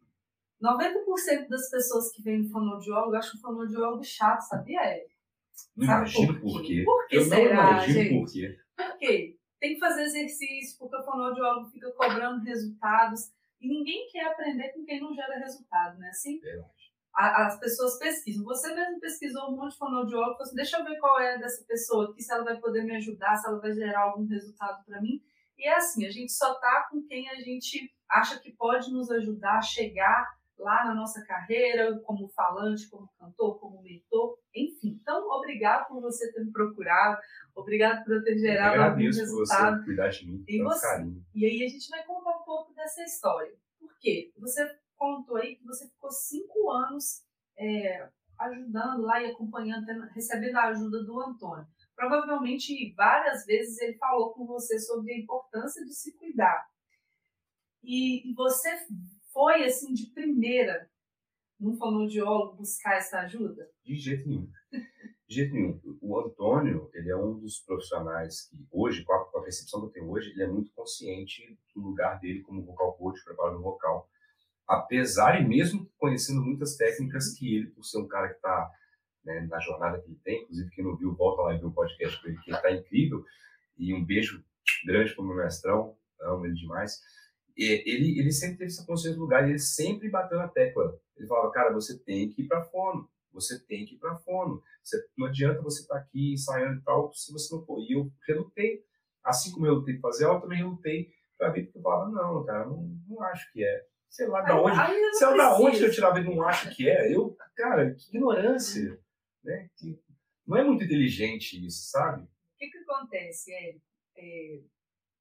90% das pessoas que vêm no fonoaudiólogo acham o fonoaudiólogo chato, sabia, Ed?
Não imagino por quê.
Por que
Eu
será,
não imagino
gente?
por quê.
Por quê? tem que fazer exercício, porque o fonoaudiólogo fica cobrando resultados. E ninguém quer aprender com quem não gera resultado, né? Assim, as pessoas pesquisam. Você mesmo pesquisou um monte de fonoaudiólogo, assim, deixa eu ver qual é dessa pessoa aqui, se ela vai poder me ajudar, se ela vai gerar algum resultado para mim. E é assim, a gente só tá com quem a gente acha que pode nos ajudar a chegar lá na nossa carreira, como falante, como cantor, como mentor, enfim. Então, obrigado por você ter me procurado, obrigado por eu ter gerado
Eu
algum
agradeço por
resultado
você cuidar de mim, tanto
você.
carinho.
E aí a gente vai contar um pouco dessa história. Por quê? Você contou aí que você ficou cinco anos é, ajudando lá e acompanhando, tendo- recebendo a ajuda do Antônio. Provavelmente várias vezes ele falou com você sobre a importância de se cuidar. E, e você foi assim de primeira num fonoaudiólogo buscar essa ajuda?
De jeito nenhum. De jeito nenhum. O Antônio, ele é um dos profissionais que hoje, com a, com a percepção que eu tenho hoje, ele é muito consciente do lugar dele como vocal coach, preparador vocal. Apesar e mesmo conhecendo muitas técnicas que ele, por ser um cara que está né, na jornada que ele tem, inclusive quem não viu, volta lá e vê o podcast com ele, que ele está incrível. E um beijo grande para o meu mestrão, amo ele demais. Ele, ele sempre teve essa consciência do lugar e ele sempre bateu na tecla. Ele falava, cara, você tem que ir para fono, você tem que ir para fono. Você, não adianta você estar aqui ensaiando e tal se você não for. E eu relutei. Assim como eu lutei para fazer aula, eu também relutei para ver, porque eu falava, não, cara, não, não acho que é. Sei lá da onde.
eu
Sei lá da onde que eu tirava e não acho que é. Eu, cara, que ignorância. Né? Que não é muito inteligente isso, sabe?
O que, que acontece, Érico? É,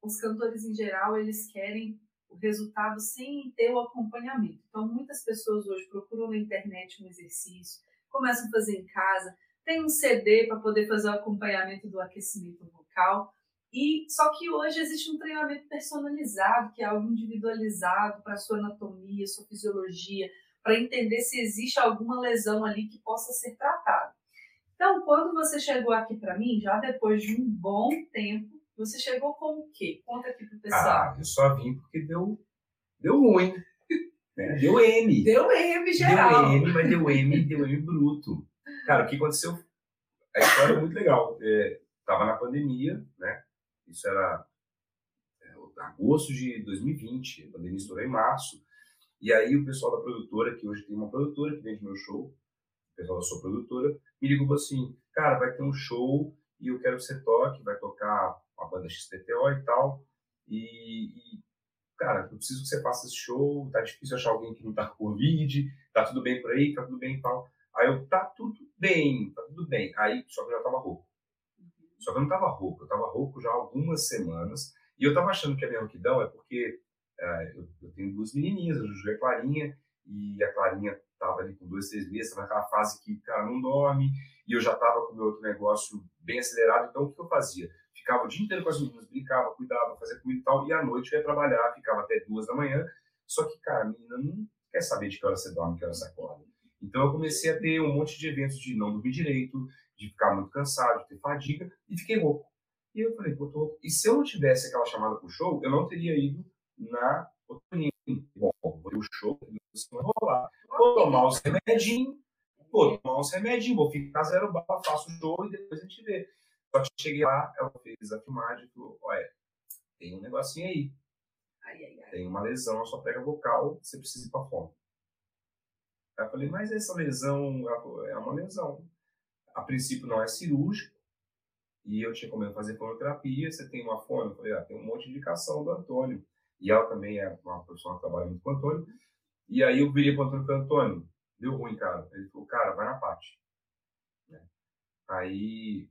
os cantores em geral, eles querem o resultado sem ter o acompanhamento. Então, muitas pessoas hoje procuram na internet um exercício, começam a fazer em casa, tem um CD para poder fazer o acompanhamento do aquecimento vocal. E só que hoje existe um treinamento personalizado, que é algo individualizado para a sua anatomia, sua fisiologia, para entender se existe alguma lesão ali que possa ser tratada. Então, quando você chegou aqui para mim, já depois de um bom tempo, você chegou com o quê? Conta aqui pro pessoal.
Ah, eu só vim porque deu, deu ruim. Né? Deu M.
Deu M geral.
Deu M, mas deu M, deu M bruto. Cara, o que aconteceu? A história é muito legal. É, tava na pandemia, né? Isso era é, agosto de 2020. A pandemia estourou em março. E aí o pessoal da produtora, que hoje tem uma produtora que vende meu show, o pessoal da sua produtora, me ligou assim, cara, vai ter um show e eu quero que você toque, vai tocar a banda XPTO e tal. E, e, cara, eu preciso que você faça esse show, tá difícil achar alguém que não tá com Covid, tá tudo bem por aí, tá tudo bem e tal. Aí eu, tá tudo bem, tá tudo bem. Aí, só que eu já tava rouco. Só que eu não tava rouco, eu tava rouco já há algumas semanas. E eu tava achando que a minha rouquidão é porque é, eu, eu, tenho duas menininhas, a Juju e a Clarinha, e a Clarinha tava ali com dois, três meses, naquela fase que, cara, não dorme, e eu já tava com o meu outro negócio bem acelerado, então o que eu fazia? Ficava o dia inteiro com as meninas, brincava, cuidava, fazia comida e tal, e à noite eu ia trabalhar, ficava até duas da manhã, só que, cara, a menina não quer saber de que hora você dorme, que hora você acorda. Então eu comecei a ter um monte de eventos de não dormir direito, de ficar muito cansado, de ter fadiga, e fiquei rouco. E eu falei, pô, tô... E se eu não tivesse aquela chamada pro show, eu não teria ido na otorrino. Bom, vou ter o show, vai rolar. Vou tomar os remedinhos, vou tomar os remedinhos, vou ficar zero bala, faço o show e depois a gente vê. Só que cheguei lá, ela fez a filmagem e falou, olha, tem um negocinho aí.
Ai, ai, ai.
Tem uma lesão na sua prega vocal, você precisa ir pra fome. Aí eu falei, mas essa lesão é uma lesão. A princípio não é cirúrgico. E eu tinha a fazer fonoterapia. Você tem uma? Eu falei, ah, tem um monte de indicação do Antônio. E ela também é uma profissional que trabalha muito com o Antônio. E aí eu virei para o Antônio e falei, Antônio, deu ruim, cara. Ele falou, cara, vai na parte. Né? Aí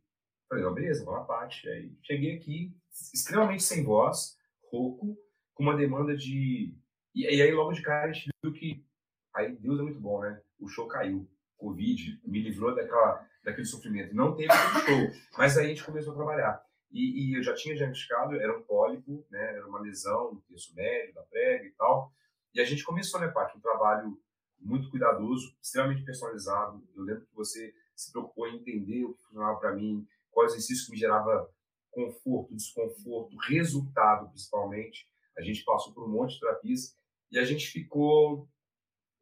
falei, não, beleza, vou na parte. Aí cheguei aqui, extremamente sem voz, rouco, com uma demanda de. E, e aí logo de cara a gente viu que Aí Deus é muito bom, né? O show caiu. Covid me livrou daquela, daquele sofrimento. Não teve show, mas aí a gente começou a trabalhar. E, e, eu já tinha diagnosticado, era um pólipo, né? Era uma lesão no terço médio, da prega e tal. E a gente começou, né, Paty? Um trabalho muito cuidadoso, extremamente personalizado. Eu lembro que você se preocupou em entender o que funcionava para mim, quais exercícios que me gerava conforto, desconforto, resultado, principalmente. A gente passou por um monte de terapias e a gente ficou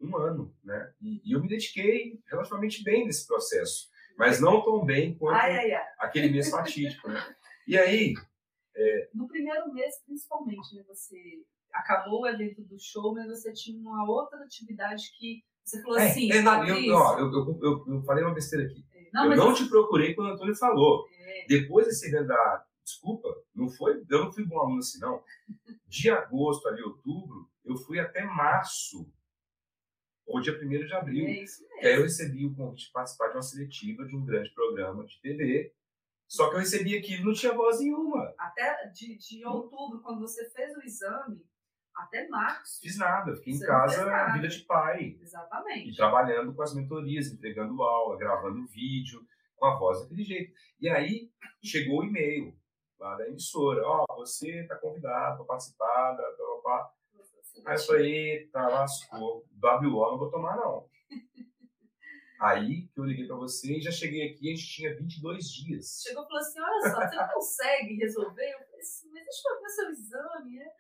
um ano, né? E, e, eu me dediquei relativamente bem nesse processo, mas não tão bem quanto ai, ai, ai. aquele mês fatídico, né? E aí... É...
No primeiro mês, principalmente, né? Você acabou o evento do show, mas você tinha uma outra atividade que você falou é, assim...
É, não, eu, ó, eu, eu, eu, eu, falei uma besteira aqui. É, não, eu não te procurei quando o Antônio falou. É. Depois desse evento da... Desculpa, não foi, eu não fui bom aluno assim, não. De agosto ali, outubro, eu fui até março ou dia 1 de abril. É isso mesmo. Que aí eu recebi o convite de participar de uma seletiva de um grande programa de TV. Só que eu recebi aquilo não tinha voz nenhuma.
Até de, de outubro, quando você fez o exame, até março.
Fiz nada, fiquei em casa, vida de pai.
Exatamente.
E trabalhando com as mentorias, entregando aula, gravando vídeo, com a voz daquele jeito. E aí chegou o e-mail lá da emissora: Ó, oh, você está convidado para participar da. da Aí eu falei, tá, lascou. WO não vou tomar, não. Aí que eu liguei para você e já cheguei aqui, a gente tinha 22 dias.
Chegou e falou assim: olha só, você consegue resolver? Eu falei assim, mas deixa eu ver seu exame, né?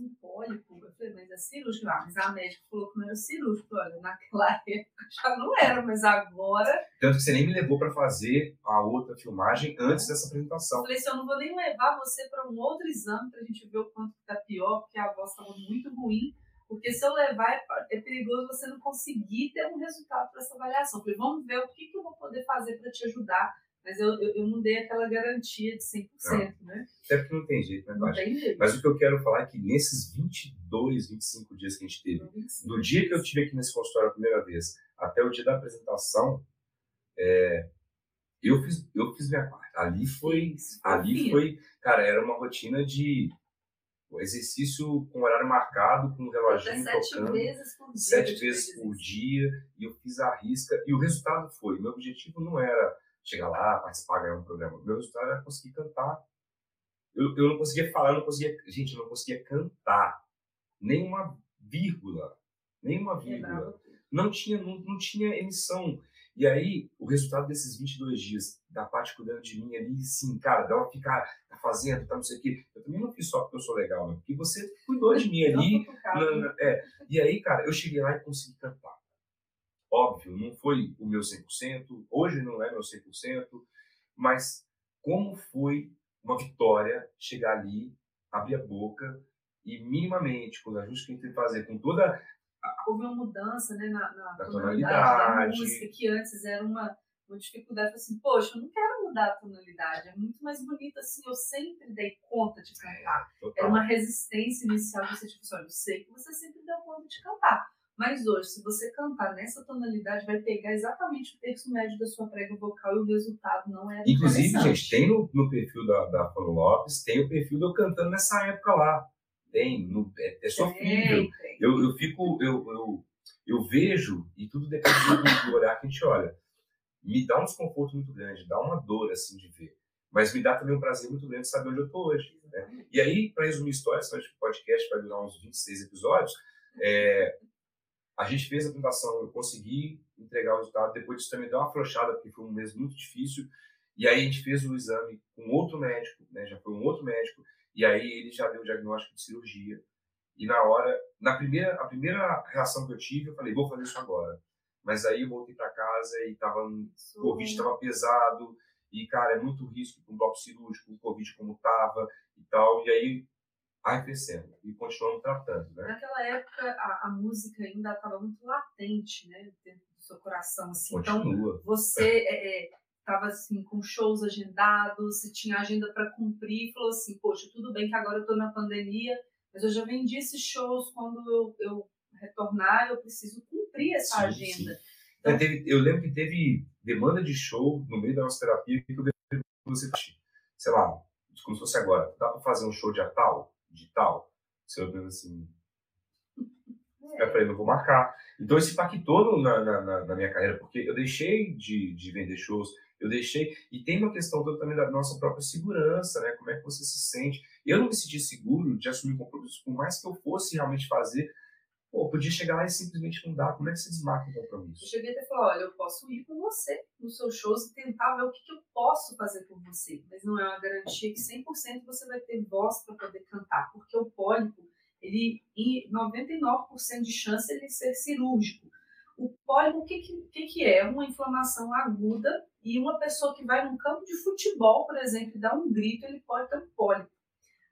Um pólipo. Eu falei, mas é cirúrgico? Ah, mas a médica falou que não era cirúrgico. Olha, naquela época já não era, mas agora.
Tanto que você nem me levou para fazer a outra filmagem antes dessa apresentação. Eu
falei assim: eu não vou nem levar você para um outro exame para a gente ver o quanto está pior, porque a voz estava muito ruim. Porque se eu levar, é, é perigoso você não conseguir ter um resultado para essa avaliação. Eu falei, vamos ver o que, que eu vou poder fazer para te ajudar. Mas eu, eu, eu, não dei aquela garantia de 100%, não. né?
Até porque não tem jeito, né,
Não tem jeito.
Mas o que eu quero falar é que nesses 22, 25 dias que a gente teve, do dia que eu estive aqui nesse consultório a primeira vez até o dia da apresentação, é, eu fiz, eu fiz minha parte. Ali foi, ali foi, cara, era uma rotina de exercício com horário marcado, com o reloginho
sete
tocando.
Vezes por dia,
sete vezes por dia, e eu fiz a risca, e o resultado foi, meu objetivo não era chegar lá, participar, ganhar um programa, meu resultado era conseguir cantar. Eu, eu não conseguia falar, eu não conseguia, gente, eu não conseguia cantar, nenhuma vírgula, nenhuma vírgula. Não tinha, não, não tinha emissão. E aí, o resultado desses 22 dias, da parte cuidando de mim ali, sim, cara, dela ficar tá fazendo, tá não sei o quê. Eu também não fiz só porque eu sou legal, né? porque você cuidou de mim ali. Na, na, é. E aí, cara, eu cheguei lá e consegui cantar. Óbvio, não foi o meu 100%, hoje não é meu 100%, mas como foi uma vitória chegar ali, abrir a boca e minimamente, com os ajustes que a gente tem que fazer, com toda
houve uma mudança né, na, na
da
tonalidade, tonalidade, da música, que antes era uma, uma dificuldade. Assim, poxa, eu não quero mudar a tonalidade, é muito mais bonita assim, eu sempre dei conta de cantar. É, era uma resistência inicial, você tipo assim, eu sei que você sempre deu conta de cantar. Mas hoje, se você cantar nessa tonalidade, vai pegar exatamente o terço médio da sua prega vocal e o resultado não é
Inclusive, gente, tem no, no perfil da, da Fano Lopes, tem o perfil de eu cantando nessa época lá tem, no, é, é sofrível. Eu, eu fico, eu, eu, eu vejo, e tudo depende do, do olhar que a gente olha. Me dá um desconforto muito grande, dá uma dor assim de ver. Mas me dá também um prazer muito grande de saber onde eu estou hoje. Né? E aí, para resumir a história, esse podcast vai durar uns 26 episódios. É, a gente fez a apresentação, eu consegui entregar o resultado. Depois disso também deu uma afrouxada, porque foi um mês muito difícil. E aí a gente fez o exame com outro médico, né? já foi um outro médico. E aí ele já deu o diagnóstico de cirurgia. E na hora, na primeira, a primeira reação que eu tive, eu falei, vou fazer isso agora. Mas aí eu voltei para casa e tava, o Covid estava pesado. E, cara, é muito risco com um bloco cirúrgico, o Covid como tava e tal. E aí, arrefecendo. E continuamos tratando, né?
Naquela época, a, a música ainda estava muito latente, né? Dentro do seu coração, assim.
Então, Continua.
Então, você... É, é, estava assim com shows agendados, se tinha agenda para cumprir, falou assim, poxa, tudo bem que agora eu estou na pandemia, mas eu já vendi esses shows quando eu, eu retornar, eu preciso cumprir essa sim, agenda. Sim.
Então, teve, eu lembro que teve demanda de show no meio da nossa terapia que eu você sei lá, como se fosse agora, dá para fazer um show de tal, de tal? Você olhando assim, é. eu falei, não vou marcar. Então isso impactou na, na, na, minha carreira, porque eu deixei de, de vender shows, eu deixei. E tem uma questão também da nossa própria segurança, né? Como é que você se sente? Eu não me senti seguro de assumir compromisso, por mais que eu fosse realmente fazer. Pô, podia chegar lá e simplesmente não dar. Como é que você desmarca o compromisso?
Eu cheguei até falar: olha, eu posso ir com você nos seus shows e tentar ver o que, que eu posso fazer por você. Mas não é uma garantia que 100% você vai ter voz para poder cantar, porque o pólipo, ele, em 99% de chance ele ser cirúrgico. O pólipo, o que, que, que é? Uma inflamação aguda e uma pessoa que vai num campo de futebol, por exemplo, e dá um grito, ele pode ter um pólipo.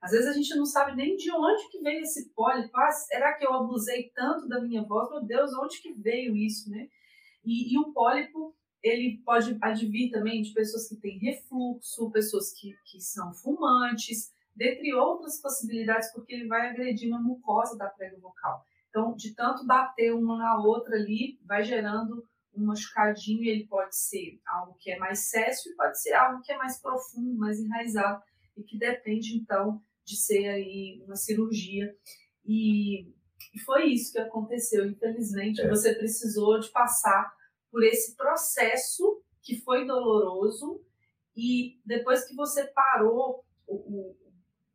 Às vezes a gente não sabe nem de onde que veio esse pólipo. Ah, será que eu abusei tanto da minha voz? Meu Deus, onde que veio isso, né? E, e o pólipo, ele pode advir também de pessoas que têm refluxo, pessoas que, que são fumantes, dentre outras possibilidades, porque ele vai agredindo a mucosa da prega vocal. Então, de tanto bater uma na outra ali, vai gerando um machucadinho, ele pode ser algo que é mais céssio e pode ser algo que é mais profundo, mais enraizado e que depende então de ser aí uma cirurgia. E, foi isso que aconteceu. Infelizmente, é. você precisou de passar por esse processo que foi doloroso e depois que você parou, o, o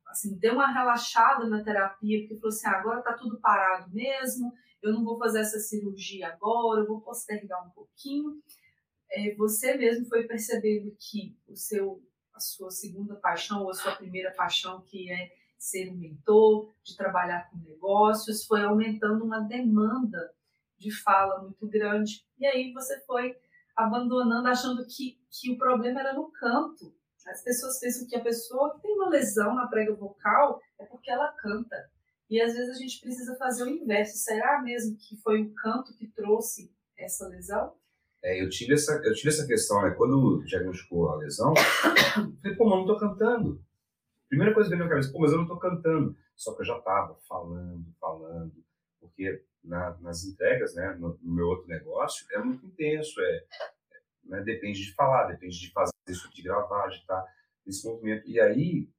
assim, deu uma relaxada na terapia, porque falou assim, ah, agora tá tudo parado mesmo, eu não vou fazer essa cirurgia agora, eu vou postergar um pouquinho. É, você mesmo foi percebendo que o seu, a sua segunda paixão ou a sua primeira paixão, que é ser um mentor, de trabalhar com negócios, foi aumentando uma demanda de fala muito grande. E aí você foi abandonando, achando que, que o problema era no canto. As pessoas pensam que a pessoa que tem uma lesão na prega vocal é porque ela canta. E às vezes a gente precisa fazer o inverso. Será mesmo que foi o canto que trouxe essa lesão?
É, eu tive essa, eu tive essa questão, né? Quando diagnosticou a lesão, eu falei, pô, mas não tô cantando. Primeira coisa que veio na minha cabeça, pô, mas eu não tô cantando. Só que eu já tava falando, falando, porque na, nas entregas, né, no, no, meu outro negócio, é muito intenso, é, né? Depende de falar, depende de fazer isso, de gravar, de estar nesse movimento. E aí,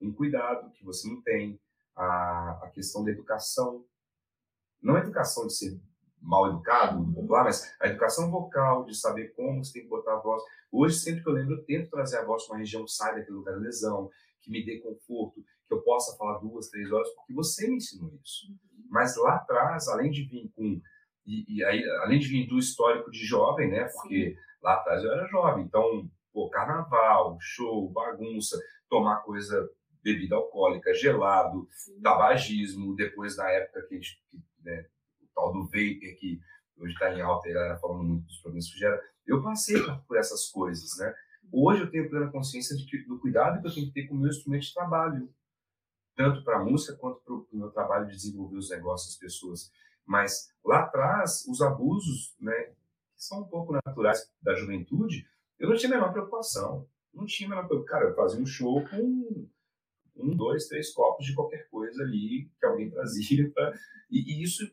um cuidado que você não tem, a, a questão da educação. Não a educação de ser mal educado, popular, mas a educação vocal, de saber como você tem que botar a voz. Hoje, sempre que eu lembro, eu tento trazer a voz para uma região que sai daquele lugar da lesão, que me dê conforto, que eu possa falar duas, três horas, porque você me ensinou isso. Uhum. Mas lá atrás, além de vir com. E, e aí, além de vir do histórico de jovem, né? Porque Sim. lá atrás eu era jovem, então, pô, carnaval, show, bagunça, tomar coisa, bebida alcoólica, gelado, Sim. tabagismo, depois na época que a gente. Né, tal do vapor, que hoje está em alta, e falando muito dos problemas que gera. Eu passei por essas coisas, né? Hoje eu tenho plena consciência de que, do cuidado que eu tenho que ter com o meu instrumento de trabalho, tanto para a música quanto para o meu trabalho de desenvolver os negócios das pessoas. Mas lá atrás, os abusos, né, que são um pouco naturais da juventude, eu não tinha a menor preocupação. Não tinha a menor preocupação. Cara, eu fazia um show com um, dois, três copos de qualquer coisa ali que alguém trazia. Pra... E, e, isso,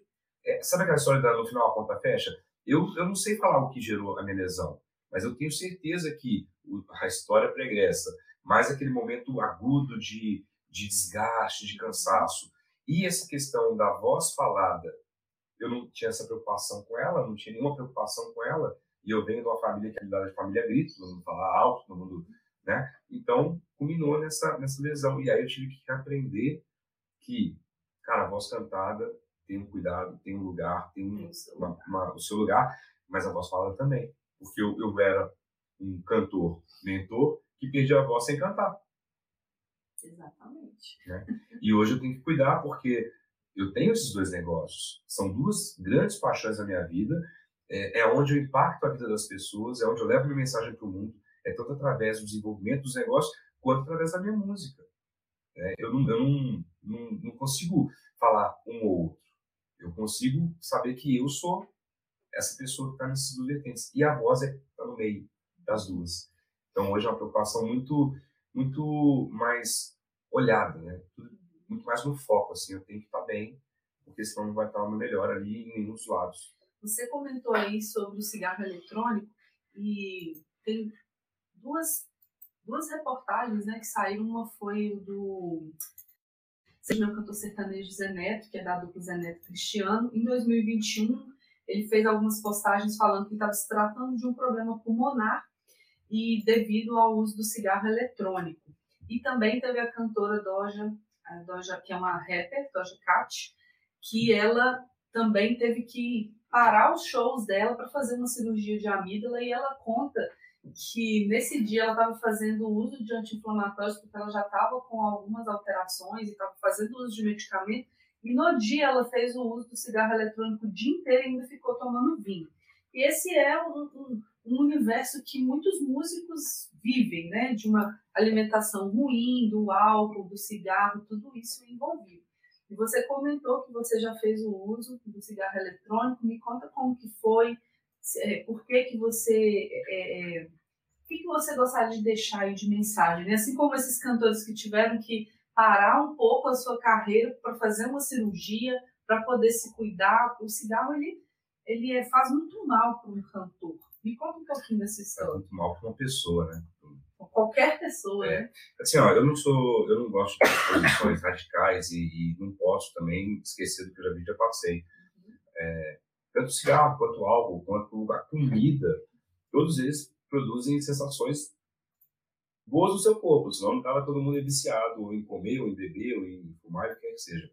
é, sabe aquela história da, no final a conta fecha? Eu, eu não sei falar o que gerou a minha lesão, mas eu tenho certeza que a história pregressa, mais aquele momento agudo de, de desgaste, de cansaço. E essa questão da voz falada, eu não tinha essa preocupação com ela, não tinha nenhuma preocupação com ela, e eu venho de uma família que é de família grito, todo mundo fala alto, todo mundo, né? Então, culminou nessa, nessa lesão. E aí eu tive que aprender que, cara, a voz cantada tem um cuidado, tem um lugar, tem um, uma, uma, o seu lugar, mas a voz falada também. Porque eu, eu era um cantor mentor que perdia a voz sem cantar.
Exatamente.
Né? E hoje eu tenho que cuidar porque eu tenho esses dois negócios. São duas grandes paixões da minha vida. É, é onde eu impacto a vida das pessoas, é onde eu levo minha mensagem para o mundo. É tanto através do desenvolvimento dos negócios quanto através da minha música. É, eu não, eu não, não, não consigo falar um ou outro. Eu consigo saber que eu sou essa pessoa que está nesses duas vertentes. E a voz está é, no meio das duas. Então hoje é uma preocupação muito muito mais olhada, né? muito mais no foco, assim, eu tenho que estar bem, porque senão não vai estar uma melhor ali em nenhum dos lados.
Você comentou aí sobre o cigarro eletrônico e tem duas, duas reportagens né, que saíram. Uma foi do seja o cantor sertanejo Zé Neto, que é dado para o Zé Neto Cristiano. Em 2021, ele fez algumas postagens falando que estava se tratando de um problema pulmonar e devido ao uso do cigarro eletrônico. E também teve a cantora Doja, a Doja que é uma rapper, Doja Cat, que ela também teve que parar os shows dela para fazer uma cirurgia de amígdala e ela conta que nesse dia ela estava fazendo uso de anti-inflamatórios porque ela já estava com algumas alterações e estava fazendo uso de medicamento e no dia ela fez o uso do cigarro eletrônico o dia inteiro e ainda ficou tomando vinho. E esse é um, um um universo que muitos músicos vivem, né? De uma alimentação ruim, do álcool, do cigarro, tudo isso envolvido. E você comentou que você já fez o uso do cigarro eletrônico. Me conta como que foi, por que que você, é, é, o que que você gostaria de deixar aí de mensagem? Né? Assim como esses cantores que tiveram que parar um pouco a sua carreira para fazer uma cirurgia, para poder se cuidar, o cigarro ele ele é, faz muito mal para um cantor. Me conta um pouquinho dessa história. É
muito mal para uma pessoa, né?
Qualquer pessoa,
é.
né?
Assim, ó, eu não sou, eu não gosto de posições radicais e, e, não posso também esquecer do que eu já vi, já passei. Uhum. É, tanto cigarro, quanto álcool, quanto a comida, todos eles produzem sensações boas no seu corpo, senão não estava todo mundo viciado em comer, ou em beber, ou em fumar, o que quer que seja.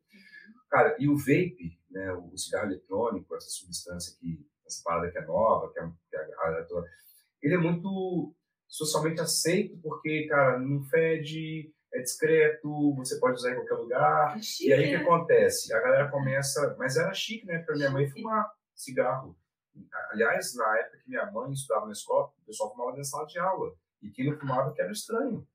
Cara, e o vape, né, o cigarro eletrônico, essa substância que essa parada que é nova, que é, que é ele é muito socialmente aceito porque, cara, não fede, é discreto, você pode usar em qualquer lugar. É chique, e aí o que né? acontece? A galera começa. Mas era chique, né? Para minha mãe fumar cigarro. Aliás, na época que minha mãe estudava na escola, o pessoal fumava da sala de aula. E quem não fumava que era estranho.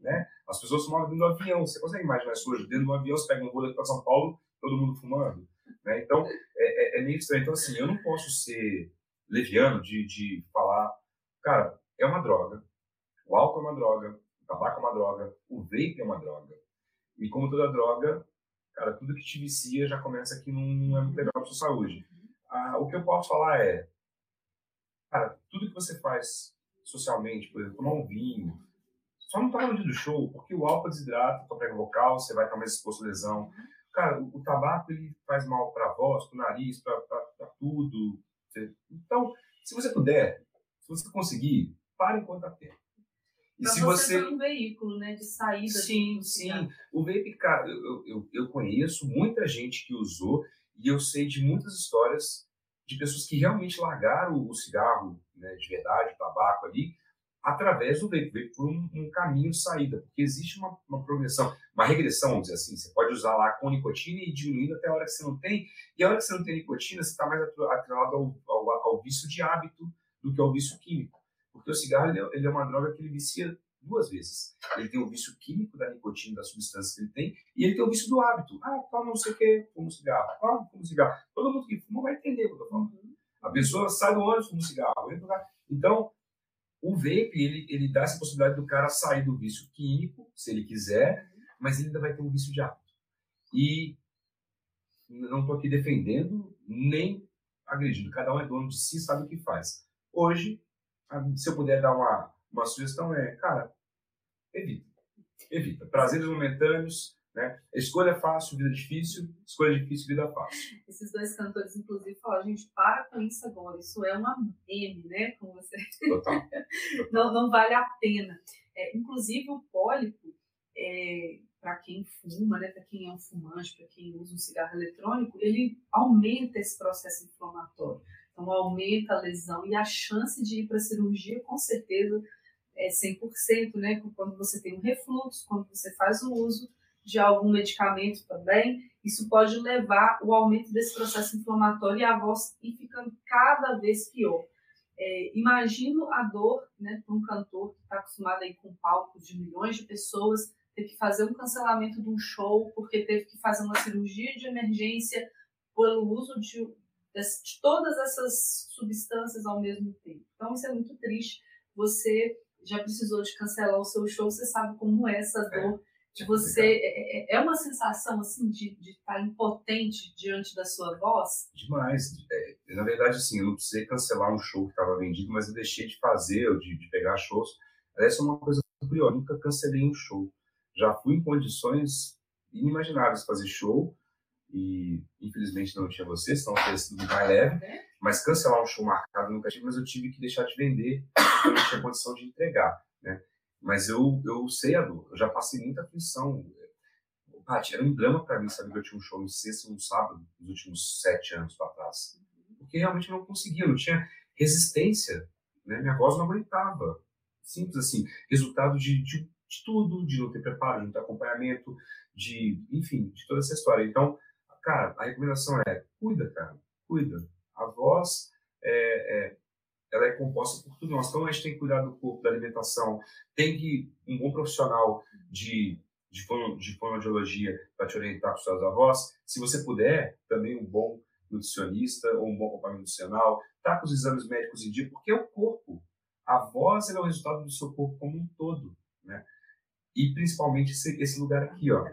Né? As pessoas fumavam dentro do avião. Você consegue imaginar isso hoje? Dentro do avião, você pega um voo daqui para São Paulo, todo mundo fumando. Né? Então, é, é, é, meio estranho. Então, assim, eu não posso ser leviano de, de falar, cara, é uma droga, o álcool é uma droga, o tabaco é uma droga, o vape é uma droga. E como toda droga, cara, tudo que te vicia já começa que não é muito legal para sua saúde. Ah, o que eu posso falar é, cara, tudo que você faz socialmente, por exemplo, tomar um vinho, só não toma no dia do show, porque o álcool desidrata tua prega vocal, você vai estar mais exposto à lesão. Cara, o, o tabaco ele faz mal para a voz, para o nariz, para tudo. Então, se você puder, se você conseguir, pare enquanto dá tempo.
E se você, você um veículo, né, de saída.
Sim, sim. O vape, cara, eu, eu, eu conheço muita gente que usou e eu sei de muitas histórias de pessoas que realmente largaram o cigarro né, de verdade, o tabaco ali, através do vape, por um, um, caminho de saída, porque existe uma, uma, progressão, uma regressão, vamos dizer assim, você pode usar lá com nicotina e diminuindo até a hora que você não tem, e a hora que você não tem nicotina, você está mais atrelado ao, ao, ao, vício de hábito do que ao vício químico, porque o cigarro ele é, ele é uma droga que ele vicia duas vezes. Ele tem o vício químico da nicotina, da substância que ele tem, e ele tem o vício do hábito. Ah, toma não sei o quê, fuma um cigarro. Toma, fuma um cigarro. Todo mundo que fuma vai entender o que eu estou falando. A pessoa sai do ônibus, fuma um cigarro. Então, o vape, ele, ele dá essa possibilidade do cara sair do vício químico, se ele quiser, mas ele ainda vai ter um vício de hábito. E não estou aqui defendendo nem agredindo. Cada um é dono de si, sabe o que faz. Hoje, se eu puder dar uma, uma sugestão, é, cara, evita. Evita. Prazeres momentâneos, né? Escolha fácil, vida difícil. Escolha difícil, vida fácil.
Esses dois cantores, inclusive, falaram, gente, para com isso agora. Isso é uma M, né? Como você...
Total.
não, não vale a pena. É, inclusive, o pólipo, é, para quem fuma, né, para quem é um fumante, para quem usa um cigarro eletrônico, ele aumenta esse processo inflamatório. Então, aumenta a lesão e a chance de ir para a cirurgia, com certeza, é 100%, né? Quando você tem um refluxo, quando você faz o uso de algum medicamento também, isso pode levar o aumento desse processo inflamatório e a voz ir ficando cada vez pior. É, imagino a dor né, para um cantor que está acostumado a ir com palcos de milhões de pessoas, ter que fazer um cancelamento de um show porque teve que fazer uma cirurgia de emergência pelo uso de, de todas essas substâncias ao mesmo tempo. Então, isso é muito triste. Você já precisou de cancelar o seu show, você sabe como é essa é. dor de você é, é, é uma sensação assim de, de estar impotente diante da sua voz?
Demais. É, na verdade, assim, eu não precisei cancelar um show que estava vendido, mas eu deixei de fazer, ou de, de pegar shows. Essa é uma coisa curiosa. Eu nunca cancelei um show. Já fui em condições inimagináveis fazer show e infelizmente não tinha você, senão teria sido mais leve. Mas cancelar um show marcado nunca tive, mas eu tive que deixar de vender porque eu não tinha condição de entregar, né? Mas eu, eu sei a dor, eu já passei muita aflição. Paty, era um drama para mim saber que eu tinha um show no sexta e no sábado, nos últimos sete anos para trás. Porque realmente eu não conseguia, não tinha resistência, né? minha voz não aguentava. Simples assim, resultado de, de, de tudo, de não ter preparo, de não ter acompanhamento, de, enfim, de toda essa história. Então, cara, a recomendação é, cuida, cara, cuida. A voz é, é ela é composta por tudo nós. Então, a gente tem que cuidar do corpo, da alimentação, tem que um bom profissional de, de, fono, de fonoaudiologia para te orientar com seus avós. Se você puder, também um bom nutricionista ou um bom acompanhamento nutricional, tá com os exames médicos em dia, porque é o corpo. A voz é o resultado do seu corpo como um todo, né? E principalmente esse, esse lugar aqui, ó.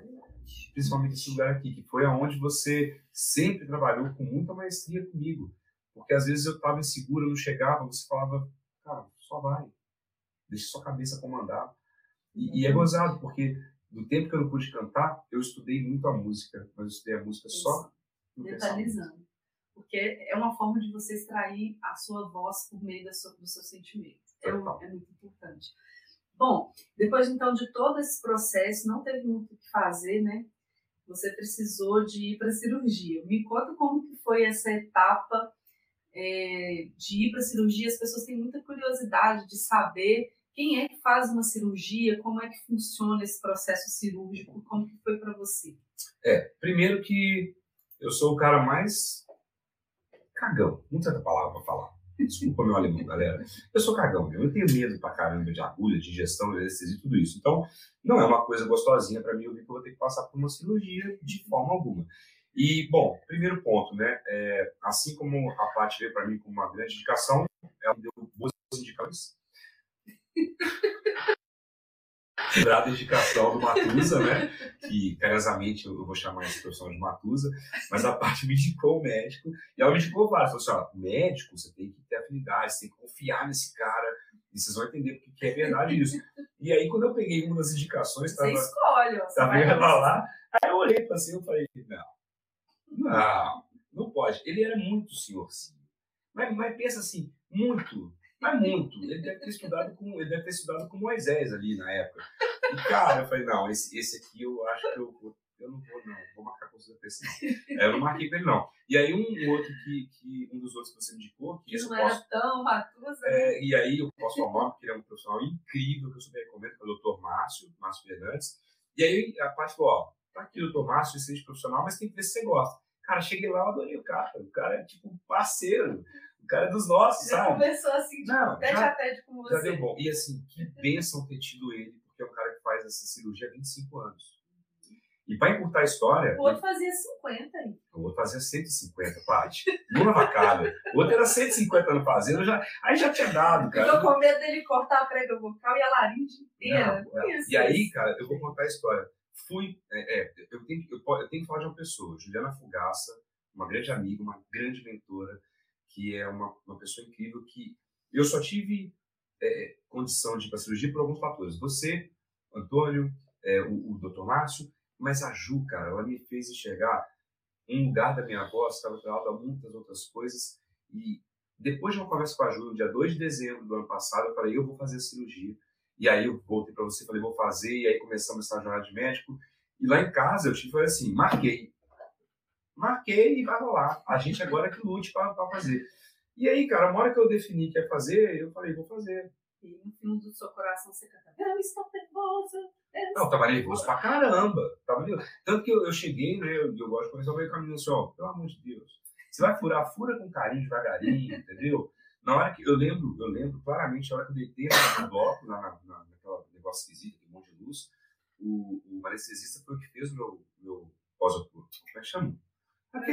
Principalmente esse lugar aqui, que foi aonde você sempre trabalhou com muita maestria comigo porque às vezes eu estava inseguro, eu não chegava, você falava, cara, só vai. Deixa sua cabeça comandar. E, e é gozado, porque do tempo que eu não pude cantar, eu estudei muito a música, mas eu estudei a música Isso. só
no. Porque é uma forma de você extrair a sua voz por meio da sua, do seu sentimento. É, é muito importante. Bom, depois então de todo esse processo, não teve muito o que fazer, né? Você precisou de ir para a cirurgia. Me conta como que foi essa etapa é, de ir para a cirurgia, as pessoas têm muita curiosidade de saber quem é que faz uma cirurgia, como é que funciona esse processo cirúrgico, como que foi para você?
É, primeiro que eu sou o cara mais cagão, não palavra para falar. Desculpa meu alemão, galera. Eu sou cagão, eu tenho medo pra caramba de agulha, de ingestão, de e tudo isso. Então, não é uma coisa gostosinha para mim ouvir que eu vou ter que passar por uma cirurgia de forma alguma. E, bom, primeiro ponto, né? É, assim como a Paty veio para mim com uma grande indicação, ela deu boas indicações. Da dedicação do Matusa, né? Que carinhosamente eu vou chamar essa profissão de Matusa, mas a parte me indicou o médico, e ela me indicou vários. Falou assim: ó, médico, você tem que ter afinidade, você tem que confiar nesse cara, e vocês vão entender porque é verdade isso. E aí, quando eu peguei uma das indicações,
você escolhe, você
tava ela lá, aí eu olhei para assim, eu falei, não, não, não pode. Ele era muito senhorzinho. Mas, mas pensa assim, muito, mas muito. Ele deve ter estudado com, ele deve ter estudado com Moisés ali na época. E, cara, eu falei, não, esse, esse aqui eu acho que eu, eu não vou, não, vou marcar com você esse não. Eu não marquei com ele, não. E aí um outro que, que um dos outros que você me indicou, que,
que não era posso, tão matusa. Né?
É, e aí eu posso falar porque ele é um profissional incrível, que eu super recomendo, que é o Dr. Márcio, Márcio Fernandes. E aí a parte falou, ó, tá aqui o Dr. Márcio, excelente profissional, mas tem que ver se você gosta. Cara, cheguei lá, eu adorei o cara. O cara é tipo parceiro. O cara é dos nossos,
já
sabe?
Começou assim, não, tete já, a tete com você.
Já deu bom. E assim, que bênção ter tido ele, porque é um cara que faz essa cirurgia há 25 anos. E para encurtar a história.
O outro fazia 50 aí.
O outro fazia 150, Paty. Numa vacada. O outro era 150 anos fazendo, já, aí já tinha dado, cara.
Eu tô com medo dele cortar a prega vocal e a laringe inteira. Não, não.
E aí, cara, eu vou contar a história fui. É, é, eu, tenho, eu, eu, tenho que falar de uma pessoa, Juliana Fugaça, uma grande amiga, uma grande mentora, que é uma, uma pessoa incrível que eu só tive é, condição de ir para cirurgia por alguns fatores. Você, Antônio, é, o, o Dr. Márcio, mas a Ju, cara, ela me fez enxergar um lugar da minha voz, estava atrelado a muitas outras coisas. E depois de uma conversa com a Ju, no dia 2 de dezembro do ano passado, eu falei: eu vou fazer a cirurgia. E aí eu voltei para você, falei, vou fazer, e aí começamos essa jornada de médico. E lá em casa eu tive, assim, marquei. Marquei e vai rolar. A gente agora que lute para fazer. E aí, cara, uma hora que eu defini que ia fazer, eu falei, vou fazer.
E no fundo do seu coração você canta, eu estou nervosa.
Não, eu tava nervoso pra caramba. Tava nervoso. Tanto que eu, eu cheguei, né, eu, eu gosto de começar a ver com a menina assim, ó, pelo amor de Deus. Você vai furar, fura com carinho, devagarinho, entendeu? Na hora que eu lembro, eu lembro claramente a hora que eu deitei no bloco, na, na, na, naquela negócio esquisito, aquele monte de luz, o, o anestesista foi o que fez o meu, meu pós-operatório. Como é que chama?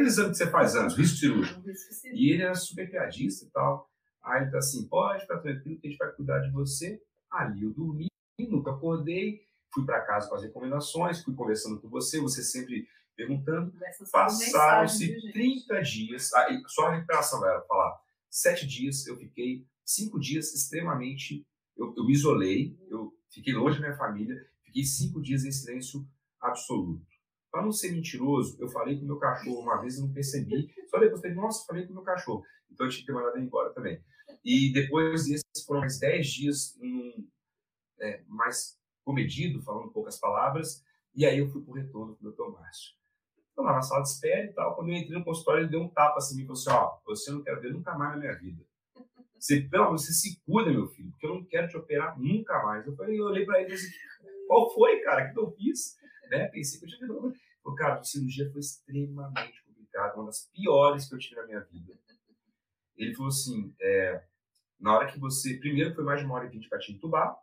Aquele exame que você faz antes, risco cirúrgico. E ele era super piadista e tal. Aí ele tá assim, pode ficar tranquilo que a gente vai cuidar de você. Ali eu dormi, nunca acordei, fui para casa com as recomendações, fui conversando com você, você sempre perguntando. Passaram-se 30 dias, aí, só a recuperação, galera, falar sete dias, eu fiquei cinco dias extremamente. Eu, eu me isolei, eu fiquei longe da minha família, fiquei cinco dias em silêncio absoluto. Para não ser mentiroso, eu falei com o meu cachorro uma vez e não percebi. Só depois falei, nossa, falei com o meu cachorro. Então eu tinha que ter mandado ele embora também. E depois desses foram mais dez dias é, mais comedido, falando poucas palavras. E aí eu fui para o retorno com o doutor Márcio. Estou lá na sala de espera e tal. Quando eu entrei no consultório, ele deu um tapa assim e falou assim: Ó, você não quero ver nunca mais na minha vida. Você, pelo amor, você se cuida, meu filho, porque eu não quero te operar nunca mais. Eu falei, eu olhei para ele e disse: Qual foi, cara? O que eu fiz? Né? Pensei que eu tinha feito. Cara, a cirurgia foi extremamente complicada, uma das piores que eu tive na minha vida. Ele falou assim: é, na hora que você. Primeiro foi mais de uma hora e vinte para te entubar.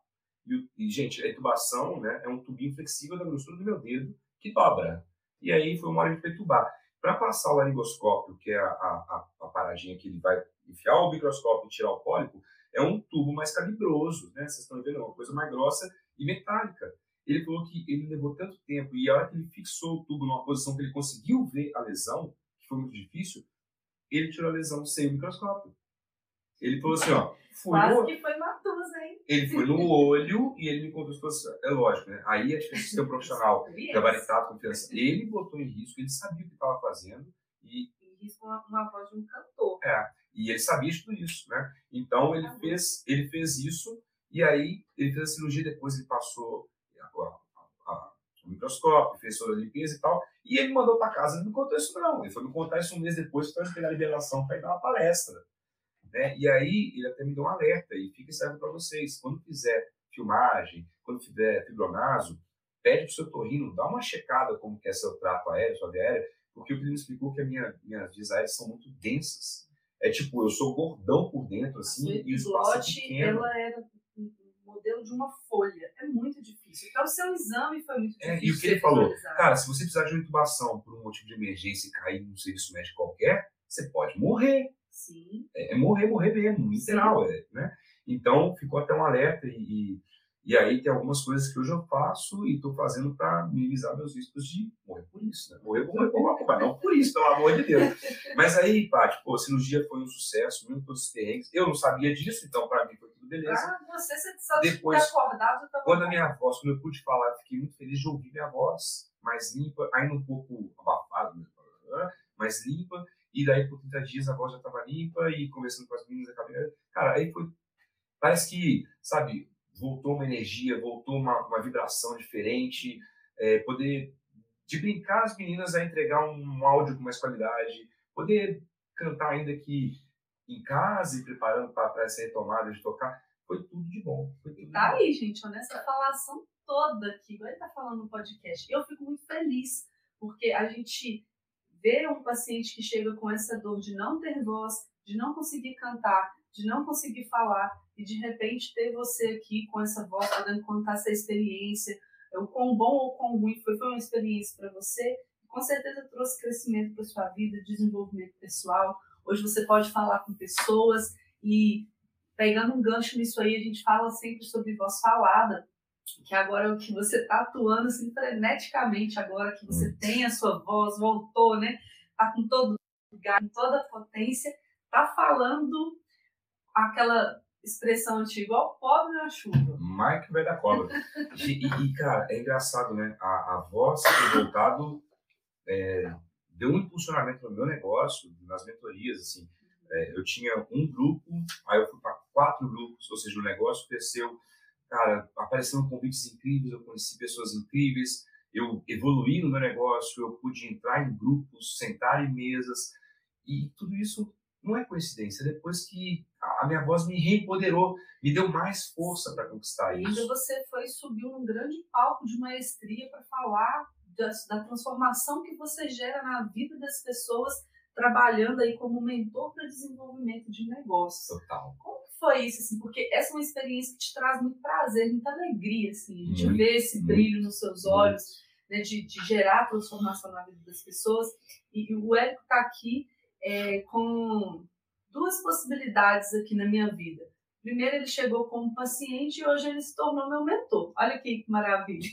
E, e, gente, a intubação né, é um tubinho flexível da grossura do meu dedo que dobra e aí foi uma hora de perturbar. Para passar o laringoscópio, que é a, a, a, paradinha que ele vai enfiar o microscópio e tirar o pólipo, é um tubo mais calibroso, né? Vocês estão vendo, é uma coisa mais grossa e metálica. Ele falou que ele levou tanto tempo e a hora que ele fixou o tubo numa posição que ele conseguiu ver a lesão, que foi muito difícil, ele tirou a lesão sem o microscópio. Ele falou assim, ó,
Quase no... que foi Matusa, hein?
Ele foi no olho e ele me contou se fosse. É lógico, né? Aí a de ser um profissional gabaritado, confiança. Ele botou em risco, ele sabia o que estava fazendo. E
em risco uma, uma voz de um cantor.
É, e ele sabia de tudo isso, né? Então ele fez, ele fez isso e aí ele fez a cirurgia depois ele passou a, a, o microscópio, fez toda a limpeza e tal. E ele mandou para casa, ele não contou isso não. Ele foi me contar isso um mês depois para pegar a liberação para ir dar uma palestra. Né? E aí ele até me deu um alerta e fica serve para vocês. Quando fizer filmagem, quando tiver fibronaso, pede para o seu torrino, dá uma checada como que é seu trato aéreo, sua via aérea, porque o que ele me explicou que a minha, minhas vias aéreas são muito densas. É tipo, eu sou gordão por dentro, assim,
e o espaço é pequeno. ela era modelo de uma folha. É muito difícil. Então, o seu exame foi muito difícil.
É, e o que ele falou? Cara, se você precisar de uma intubação por um motivo de emergência e cair num serviço médico qualquer, você pode morrer.
Sim.
É, é morrer, morrer mesmo, literal, é, né? Então, ficou até um alerta e, E aí tem algumas coisas que hoje eu faço e estou fazendo para minimizar meus riscos de morrer por isso, né? Morrer por morrer por uma culpa, não por isso, pelo amor de Deus. Mas aí, Paty, pô, a cirurgia foi um sucesso, mesmo todos os perrengues. Eu não sabia disso, então para mim foi beleza.
Ah, você, você só
Depois,
acordado. Tava...
Quando a minha voz, quando eu pude falar, eu fiquei muito feliz de ouvir minha voz mais limpa, ainda um pouco abafada, mais limpa. E daí, por 30 dias, a voz já estava limpa e conversando com as meninas, a cabeça. Cara, aí foi. Parece que, sabe, voltou uma energia, voltou uma, uma vibração diferente, é, poder de brincar as meninas a entregar um áudio com mais qualidade, poder cantar ainda aqui em casa e preparando para essa retomada de tocar, foi tudo de bom. Tudo
tá aí, gente, nessa falação toda aqui, vai estar tá falando no podcast. Eu fico muito feliz, porque a gente vê um paciente que chega com essa dor de não ter voz, de não conseguir cantar, de não conseguir falar, e de repente ter você aqui com essa voz podendo contar essa experiência, o quão bom ou quão ruim foi, foi uma experiência para você, com certeza trouxe crescimento para sua vida, desenvolvimento pessoal. Hoje você pode falar com pessoas e pegando um gancho nisso aí, a gente fala sempre sobre voz falada, que agora é o que você está atuando assim, freneticamente agora que você tem a sua voz, voltou, né? Tá com todo lugar, com toda a potência, tá falando aquela expressão antiga, ó, pobre na chuva.
Mike vai da cobra. e, e, cara, é engraçado, né? A, a voz voltado é, deu um impulsionamento no meu negócio, nas mentorias, assim. É, eu tinha um grupo, aí eu fui para quatro grupos, ou seja, o negócio cresceu. Cara, apareceram convites incríveis, eu conheci pessoas incríveis, eu evoluí no meu negócio, eu pude entrar em grupos, sentar em mesas, e tudo isso não é coincidência. Depois que a minha voz me reempoderou, me deu mais força para conquistar isso.
E ainda você foi subiu num grande palco de maestria para falar da, da, transformação que você gera na vida das pessoas trabalhando aí como mentor para desenvolvimento de negócios.
Total.
Como que foi isso assim? Porque essa é uma experiência que te traz muito prazer, muita alegria assim, a gente muito, vê esse brilho muito, nos seus olhos, né, de, de gerar transformação na vida das pessoas. E, e o Érico está aqui é, com duas possibilidades aqui na minha vida. Primeiro, ele chegou como paciente e hoje ele se tornou meu mentor. Olha que maravilha.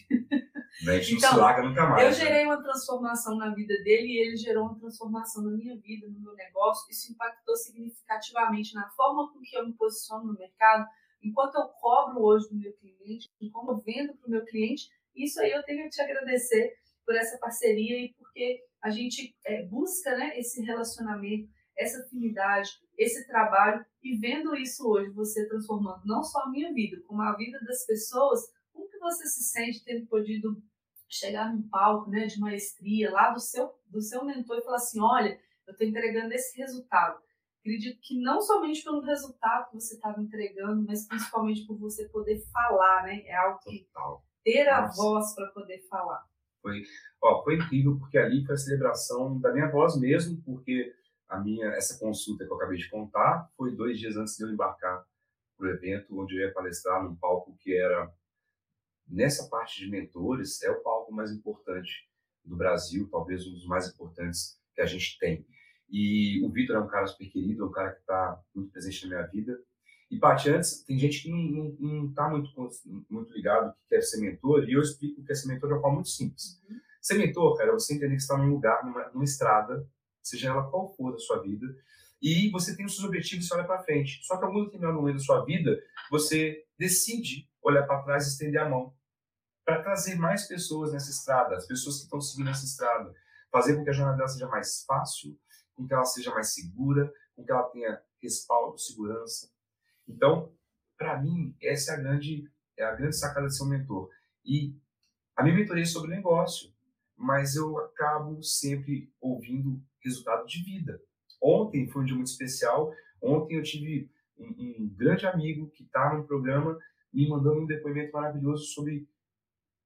Então, não nunca mais.
Eu né? gerei uma transformação na vida dele e ele gerou uma transformação na minha vida, no meu negócio. Isso impactou significativamente na forma com que eu me posiciono no mercado, enquanto eu cobro hoje do meu cliente, como eu vendo para o meu cliente. Isso aí eu tenho que te agradecer por essa parceria e porque a gente é, busca né, esse relacionamento, essa afinidade, esse trabalho e vendo isso hoje, você transformando não só a minha vida, como a vida das pessoas, como que você se sente tendo podido chegar num palco né, de maestria lá do seu, do seu mentor e falar assim, olha, eu estou entregando esse resultado. Acredito que não somente pelo resultado que você estava entregando, mas principalmente por você poder falar, né? É algo que
Total.
ter a Nossa. voz para poder falar.
Foi, ó, foi incrível porque ali foi a celebração da minha voz mesmo, porque a minha essa consulta que eu acabei de contar foi dois dias antes de eu embarcar para o evento, onde eu ia palestrar num palco que era nessa parte de mentores é o palco mais importante do Brasil, talvez um dos mais importantes que a gente tem. E o Vitor é um cara super querido, é um cara que está muito presente na minha vida. E, Paty, antes, tem gente que não está muito, muito ligado que quer ser mentor, e eu explico que é ser mentor de uma forma muito simples. Uhum. Ser mentor, cara, é você entender que está num lugar, numa, numa estrada, seja ela qual for da sua vida, e você tem os seus objetivos e olha para frente. Só que algum determinado momento da sua vida, você decide olhar para trás e estender a mão para trazer mais pessoas nessa estrada, as pessoas que estão seguindo essa estrada, fazer com que a jornada dela seja mais fácil, com que ela seja mais segura, com que ela tenha respaldo, segurança. Então, para mim, essa é a grande é a grande sacada de ser um mentor. E a minha mentoria é sobre negócio, mas eu acabo sempre ouvindo resultado de vida. Ontem foi um dia muito especial. Ontem eu tive um, um grande amigo que está no programa me mandando um depoimento maravilhoso sobre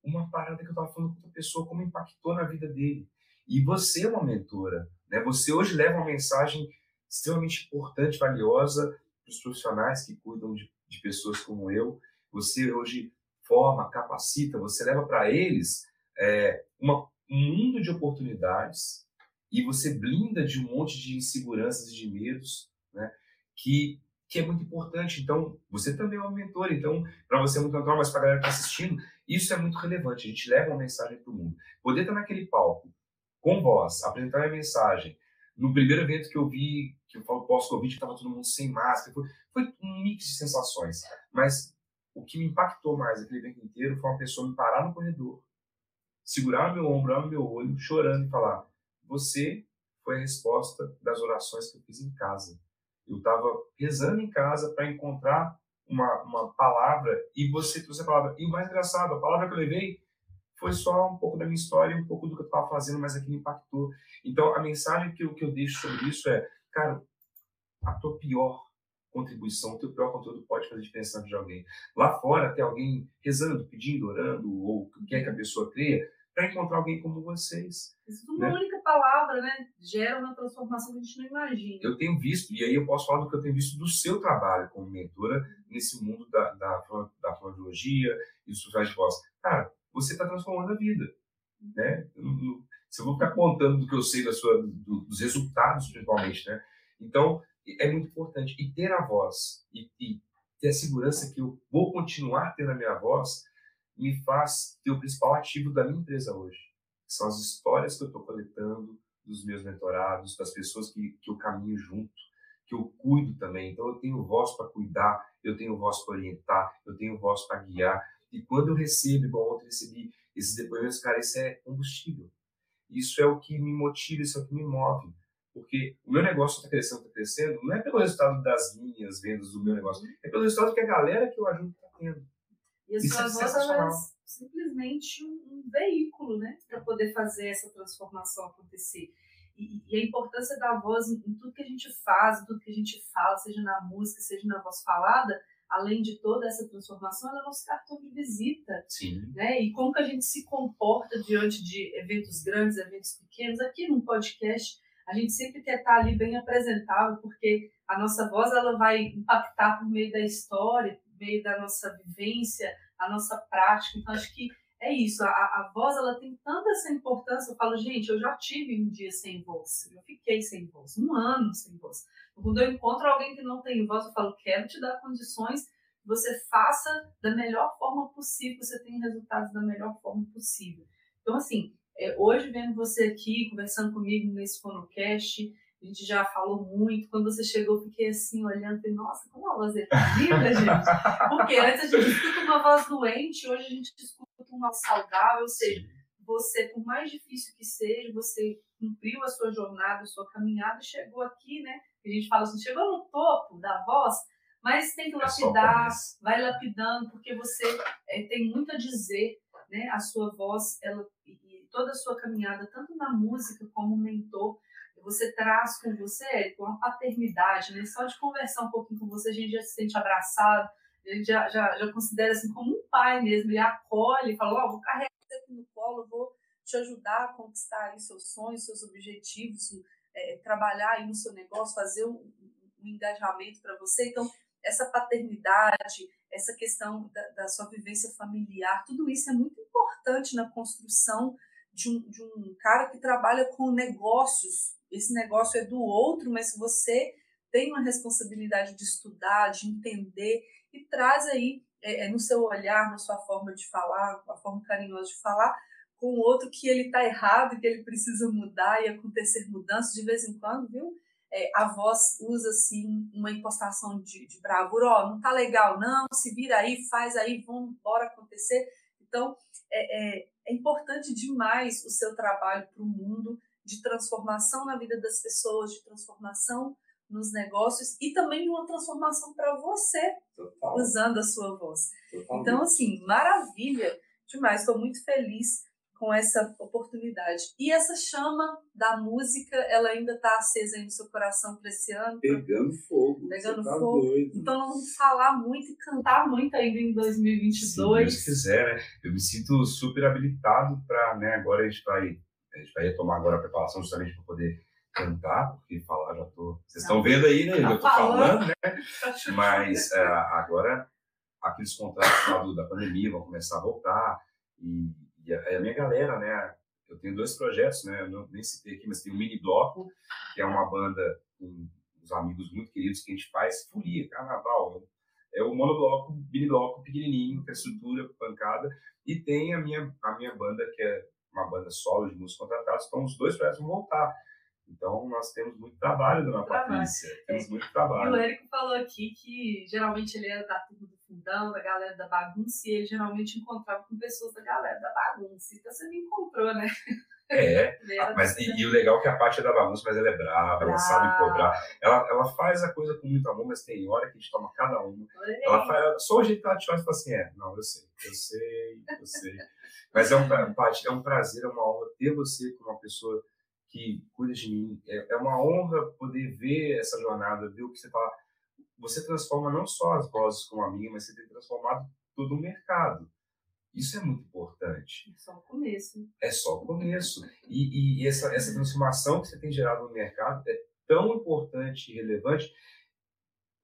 uma parada que eu estava falando com outra pessoa, como impactou na vida dele. E você é uma mentora, né? Você hoje leva uma mensagem extremamente importante, valiosa para os profissionais que cuidam de, de pessoas como eu. Você hoje forma, capacita, você leva para eles é, uma, um mundo de oportunidades e você blinda de um monte de inseguranças e de medos, né? Que que é muito importante. Então, você também é um mentor. Então, para você é muito natural, mas para a galera que está assistindo, isso é muito relevante. A gente leva uma mensagem para o mundo. Poder estar naquele palco, com voz, apresentar a mensagem. No primeiro evento que eu vi, que eu falo pós-Covid, estava todo mundo sem máscara. Foi, foi um mix de sensações. Mas o que me impactou mais aquele evento inteiro foi uma pessoa me parar no corredor, segurar meu ombro, no meu olho, chorando e falar: Você foi a resposta das orações que eu fiz em casa. Eu estava rezando em casa para encontrar uma, uma palavra e você trouxe a palavra. E o mais engraçado, a palavra que eu levei foi só um pouco da minha história, um pouco do que eu estava fazendo, mas aquilo impactou. Então, a mensagem que eu, que eu deixo sobre isso é, cara, a tua pior contribuição, o teu pior conteúdo pode fazer diferença na vida de alguém. Lá fora, tem alguém rezando, pedindo, orando, ou quer que a pessoa creia, para encontrar alguém como vocês.
Isso uma né? única palavra, né? Gera uma transformação que a gente não imagina.
Eu tenho visto, e aí eu posso falar do que eu tenho visto do seu trabalho como mentora nesse mundo da, da, da fonologia e dos sociais de voz. Cara, você está transformando a vida. Né? Se eu vou ficar contando do que eu sei da sua, do, dos resultados, principalmente, né? Então, é muito importante. E ter a voz, e, e ter a segurança que eu vou continuar tendo a minha voz, me faz ter o principal ativo da minha empresa hoje. São as histórias que eu estou coletando dos meus mentorados, das pessoas que, que eu caminho junto, que eu cuido também. Então, eu tenho voz para cuidar, eu tenho voz para orientar, eu tenho voz para guiar. E quando eu recebo, igual ontem recebi esses depoimentos, cara, isso é combustível. Isso é o que me motiva, isso é o que me move. Porque o meu negócio está crescendo, está crescendo, não é pelo resultado das minhas vendas do meu negócio, é pelo resultado que a galera que eu ajudo está tendo.
E a sua é voz é simplesmente um, um veículo, né, para poder fazer essa transformação acontecer. E, e, a importância da voz em, em, tudo que a gente faz, em tudo que a gente fala, seja na música, seja na voz falada, além de toda essa transformação, ela é nosso cartão de visita.
Sim.
Né? E como que a gente se comporta diante de eventos grandes, eventos pequenos. Aqui no podcast, a gente sempre quer estar ali bem apresentável, porque a nossa voz ela vai impactar por meio da história, meio da nossa vivência, a nossa prática. Então, acho que é isso. A, a voz ela tem tanta essa importância. Eu falo, gente, eu já tive um dia sem voz. Eu fiquei sem voz, um ano sem voz. Quando eu encontro alguém que não tem voz, eu falo, quero te dar condições que você faça da melhor forma possível, você tenha resultados da melhor forma possível. Então, assim, é, hoje vendo você aqui, conversando comigo nesse Fonocast, a gente já falou muito. Quando você chegou, eu fiquei assim, olhando, falei, nossa, como a voz é linda, gente. Porque antes a gente escuta uma voz doente, hoje a gente escuta uma saudável, ou seja, você, por mais difícil que seja, você cumpriu a sua jornada, a sua caminhada, chegou aqui, né? A gente fala assim, chegou no topo da voz, mas tem que é lapidar, é vai lapidando, porque você é, tem muito a dizer, né? A sua voz, ela e toda a sua caminhada, tanto na música como mentor, você traz com você com a paternidade, né? Só de conversar um pouquinho com você, a gente já se sente abraçado, gente já, já, já considera assim como um pai mesmo, ele acolhe, fala, ó, oh, vou carregar você aqui no colo, vou te ajudar a conquistar aí seus sonhos, seus objetivos, é, trabalhar aí no seu negócio, fazer um, um engajamento para você. Então, essa paternidade, essa questão da, da, sua vivência familiar, tudo isso é muito importante na construção de um, de um cara que trabalha com negócios esse negócio é do outro, mas você tem uma responsabilidade de estudar, de entender e traz aí é, é, no seu olhar, na sua forma de falar, a forma carinhosa de falar, com o outro que ele está errado, que ele precisa mudar e acontecer mudanças de vez em quando, viu? É, a voz usa assim uma impostação de, de bravura, ó, oh, não tá legal, não, se vira aí, faz aí, vamos embora acontecer. Então é, é, é importante demais o seu trabalho para o mundo de transformação na vida das pessoas, de transformação nos negócios e também de uma transformação para você, Total. usando a sua voz. Então, assim, maravilha demais. Estou muito feliz com essa oportunidade. E essa chama da música, ela ainda está acesa aí no seu coração para esse ano?
Pegando fogo.
Pegando tá fogo. Doido. Então, vamos falar muito e cantar muito ainda em 2022.
Se Deus quiser, né? Eu me sinto super habilitado para, né? Agora a gente vai a gente vai retomar agora a preparação justamente para poder cantar, porque falar já tô. Vocês estão vendo aí, né? Eu já tô falando, né? Mas é, agora aqueles contratos da pandemia vão começar a voltar e, e a, a, minha galera, né? Eu tenho dois projetos, né? Eu não, nem citei aqui, mas tem o Mini Bloco, que é uma banda com os amigos muito queridos que a gente faz folia, carnaval. É o monobloco, mini bloco pequenininho, com estrutura, pancada. E tem a minha, a minha banda, que é uma banda solo de músicos contratados, então os dois projetos vão voltar. Então, nós temos muito trabalho, dona Patrícia. Temos é. muito trabalho.
E o Érico falou aqui que geralmente ele era da turma do fundão, da galera da bagunça, e ele geralmente encontrava com pessoas da galera da bagunça. Então, você me encontrou, né?
É, mas e, e, o legal é que a parte é da bagunça, mas ela é brava, ela sabe cobrar. Ela, ela faz a coisa com muito amor, mas tem hora que a gente toma cada uma. Ela faz, só o jeito que ela te faz, fala assim, é, não, eu sei, eu sei, eu sei. Mas é um, é um prazer, é uma honra ter você como uma pessoa que cuida de mim. É, é uma honra poder ver essa jornada, ver o que você fala. Você transforma não só as vozes como a minha, mas você tem transformado todo o mercado. Isso é muito importante.
É só o começo.
É só o começo. E, e essa, essa transformação que você tem gerado no mercado é tão importante e relevante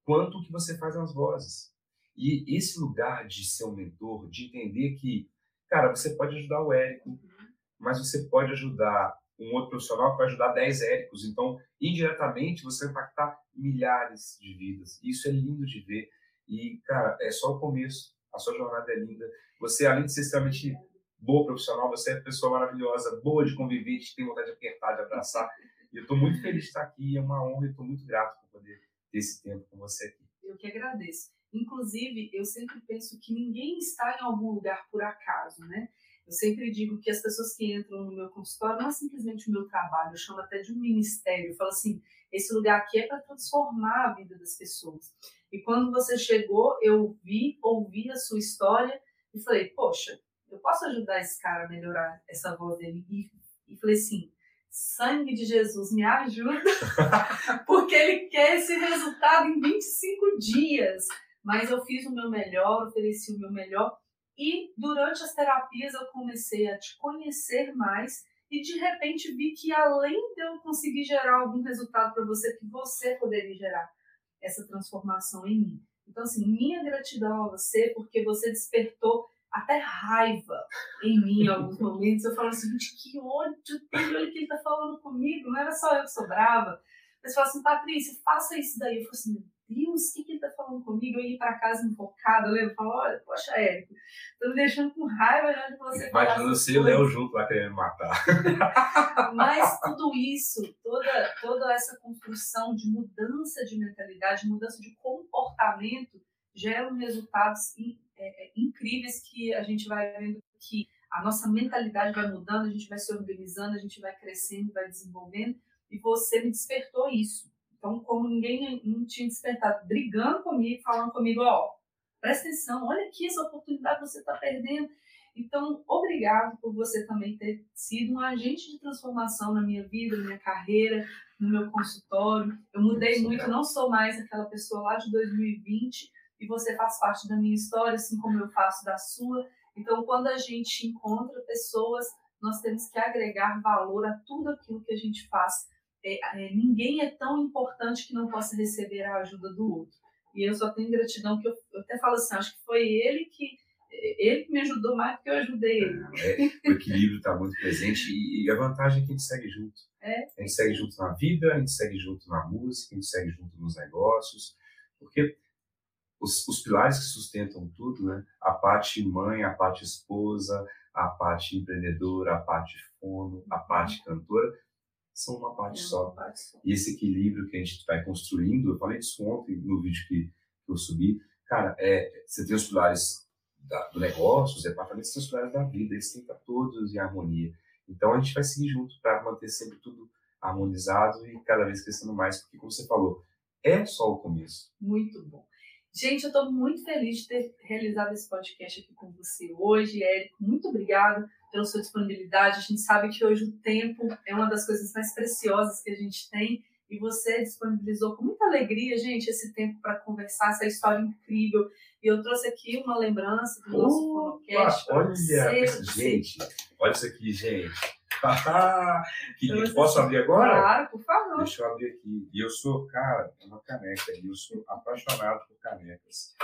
quanto o que você faz nas vozes. E esse lugar de ser um mentor, de entender que, cara, você pode ajudar o Érico, uhum. mas você pode ajudar um outro profissional que vai ajudar 10 Éricos. Então, indiretamente, você vai impactar milhares de vidas. Isso é lindo de ver. E, cara, é só o começo. A sua jornada é linda. Você, além de ser extremamente boa profissional, você é pessoa maravilhosa, boa de conviver, que tem vontade de apertar, de abraçar. E eu estou muito feliz de estar aqui. É uma honra e estou muito grato por poder ter esse tempo com você aqui.
Eu que agradeço. Inclusive, eu sempre penso que ninguém está em algum lugar por acaso, né? Eu sempre digo que as pessoas que entram no meu consultório não é simplesmente o meu trabalho, eu chamo até de um ministério. Eu falo assim: esse lugar aqui é para transformar a vida das pessoas. E quando você chegou, eu vi, ouvi a sua história e falei: poxa, eu posso ajudar esse cara a melhorar essa voz dele? E, e falei assim: sangue de Jesus, me ajuda, porque ele quer esse resultado em 25 dias. Mas eu fiz o meu melhor, ofereci o meu melhor e durante as terapias eu comecei a te conhecer mais e de repente vi que além de eu conseguir gerar algum resultado para você, que você poderia gerar essa transformação em mim. Então, assim, minha gratidão a você, porque você despertou até raiva em mim em alguns momentos. Eu falo assim, gente, que ódio tem, olha que ele tá falando comigo, não era só eu que sou brava. Mas fala assim, Patrícia, faça isso daí. Eu falo assim, Deus, o que, que ele está falando comigo? Eu ia para casa enfocada, eu lembro, falo, olha, poxa, Érico, tô me deixando com raiva já de você
Imagina você e o Léo junto lá querendo matar.
Mas tudo isso, toda, toda essa construção de mudança de mentalidade, mudança de comportamento, geram resultados é, é, incríveis que a gente vai vendo que a nossa mentalidade vai mudando, a gente vai se organizando, a gente vai crescendo, vai desenvolvendo, e você me despertou isso. Então, como ninguém não tinha despertado, brigando comigo, falando comigo, ó, presta atenção, olha aqui essa oportunidade que você está perdendo. Então, obrigado por você também ter sido um agente de transformação na minha vida, na minha carreira, no meu consultório. Eu mudei muito, não sou mais aquela pessoa lá de 2020 e você faz parte da minha história, assim como eu faço da sua. Então, quando a gente encontra pessoas, nós temos que agregar valor a tudo aquilo que a gente faz ninguém é tão importante que não possa receber a ajuda do outro. E eu só tenho gratidão que eu, eu até falo assim, acho que foi ele que ele que me ajudou mais do que eu ajudei ele.
É, o equilíbrio está muito presente e, e, a vantagem é que a gente segue junto.
É.
A gente segue junto na vida, a gente segue junto na música, a gente segue junto nos negócios, porque os, os pilares que sustentam tudo, né? A parte mãe, a parte esposa, a parte empreendedora, a parte fono, a parte cantora, são uma parte, é só. uma parte só. E esse equilíbrio que a gente vai construindo, eu falei disso ontem no vídeo que, que eu subi, cara, é, você tem os pilares da, do negócio, os departamentos tem os pilares da vida, eles têm que estar todos em harmonia. Então a gente vai seguir junto para manter sempre tudo harmonizado e cada vez crescendo mais, porque como você falou, é só o começo.
Muito bom. Gente, eu estou muito feliz de ter realizado esse podcast aqui com você hoje, Érico. Muito obrigada pela sua disponibilidade. A gente sabe que hoje o tempo é uma das coisas mais preciosas que a gente tem e você disponibilizou com muita alegria, gente, esse tempo para conversar, essa história incrível. E eu trouxe aqui uma lembrança do nosso podcast.
Olha, você, gente, olha isso aqui, gente. Que, posso abrir agora?
Claro, por favor.
Deixa eu abrir aqui. E eu sou, cara, uma caneca. E eu sou apaixonado por canecas.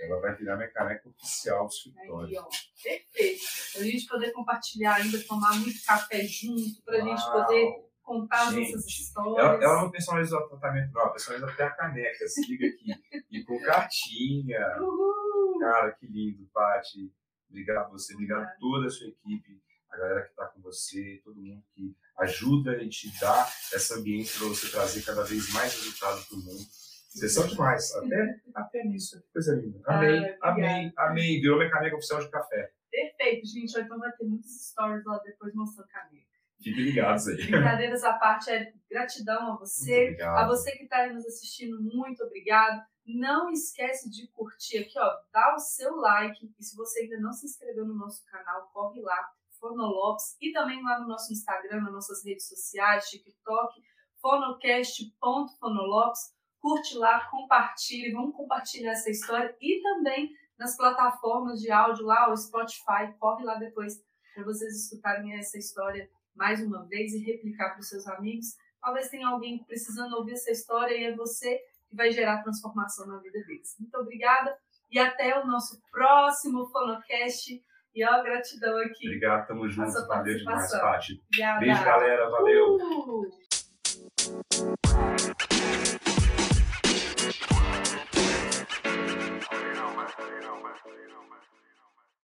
Ela vai virar minha caneca oficial do escritório.
Aí. Perfeito. Para a gente poder compartilhar ainda, tomar muito café junto, para a gente poder contar Gente, as nossas histórias.
Ela, ela não personalizou o tratamento, não, ela personalizou até a caneca. Se liga aqui. e com cartinha. Uhul. Cara, que lindo, Paty. Obrigado a você, obrigado a toda a sua equipe, a galera que está com você, todo mundo que ajuda e te dá essa ambiente para você trazer cada vez mais resultado para o mundo. Vocês são demais, até, até nisso, que coisa linda. Amei, ah, amei, amei. Virou minha caneca oficial de café.
Perfeito, gente. Então vai ter muitos stories lá depois mostrando caneca.
Fiquem ligados aí.
Brincadeiras à parte, é gratidão a você. A você que está nos assistindo, muito obrigado. Não esquece de curtir aqui, ó, dá o seu like. E se você ainda não se inscreveu no nosso canal, corre lá, Fonolopes. E também lá no nosso Instagram, nas nossas redes sociais, TikTok, fonocast.fonolopes. Curte lá, compartilhe, vamos compartilhar essa história. E também nas plataformas de áudio lá, o Spotify, corre lá depois para vocês escutarem essa história mais uma vez e replicar para os seus amigos. Talvez tenha alguém precisando ouvir essa história e é você que vai gerar transformação na vida deles. Muito obrigada e até o nosso próximo Fonocast. E ó, gratidão aqui.
Obrigado, tamo junto. Valeu demais, Paty. Beijo, galera. Valeu. Uh!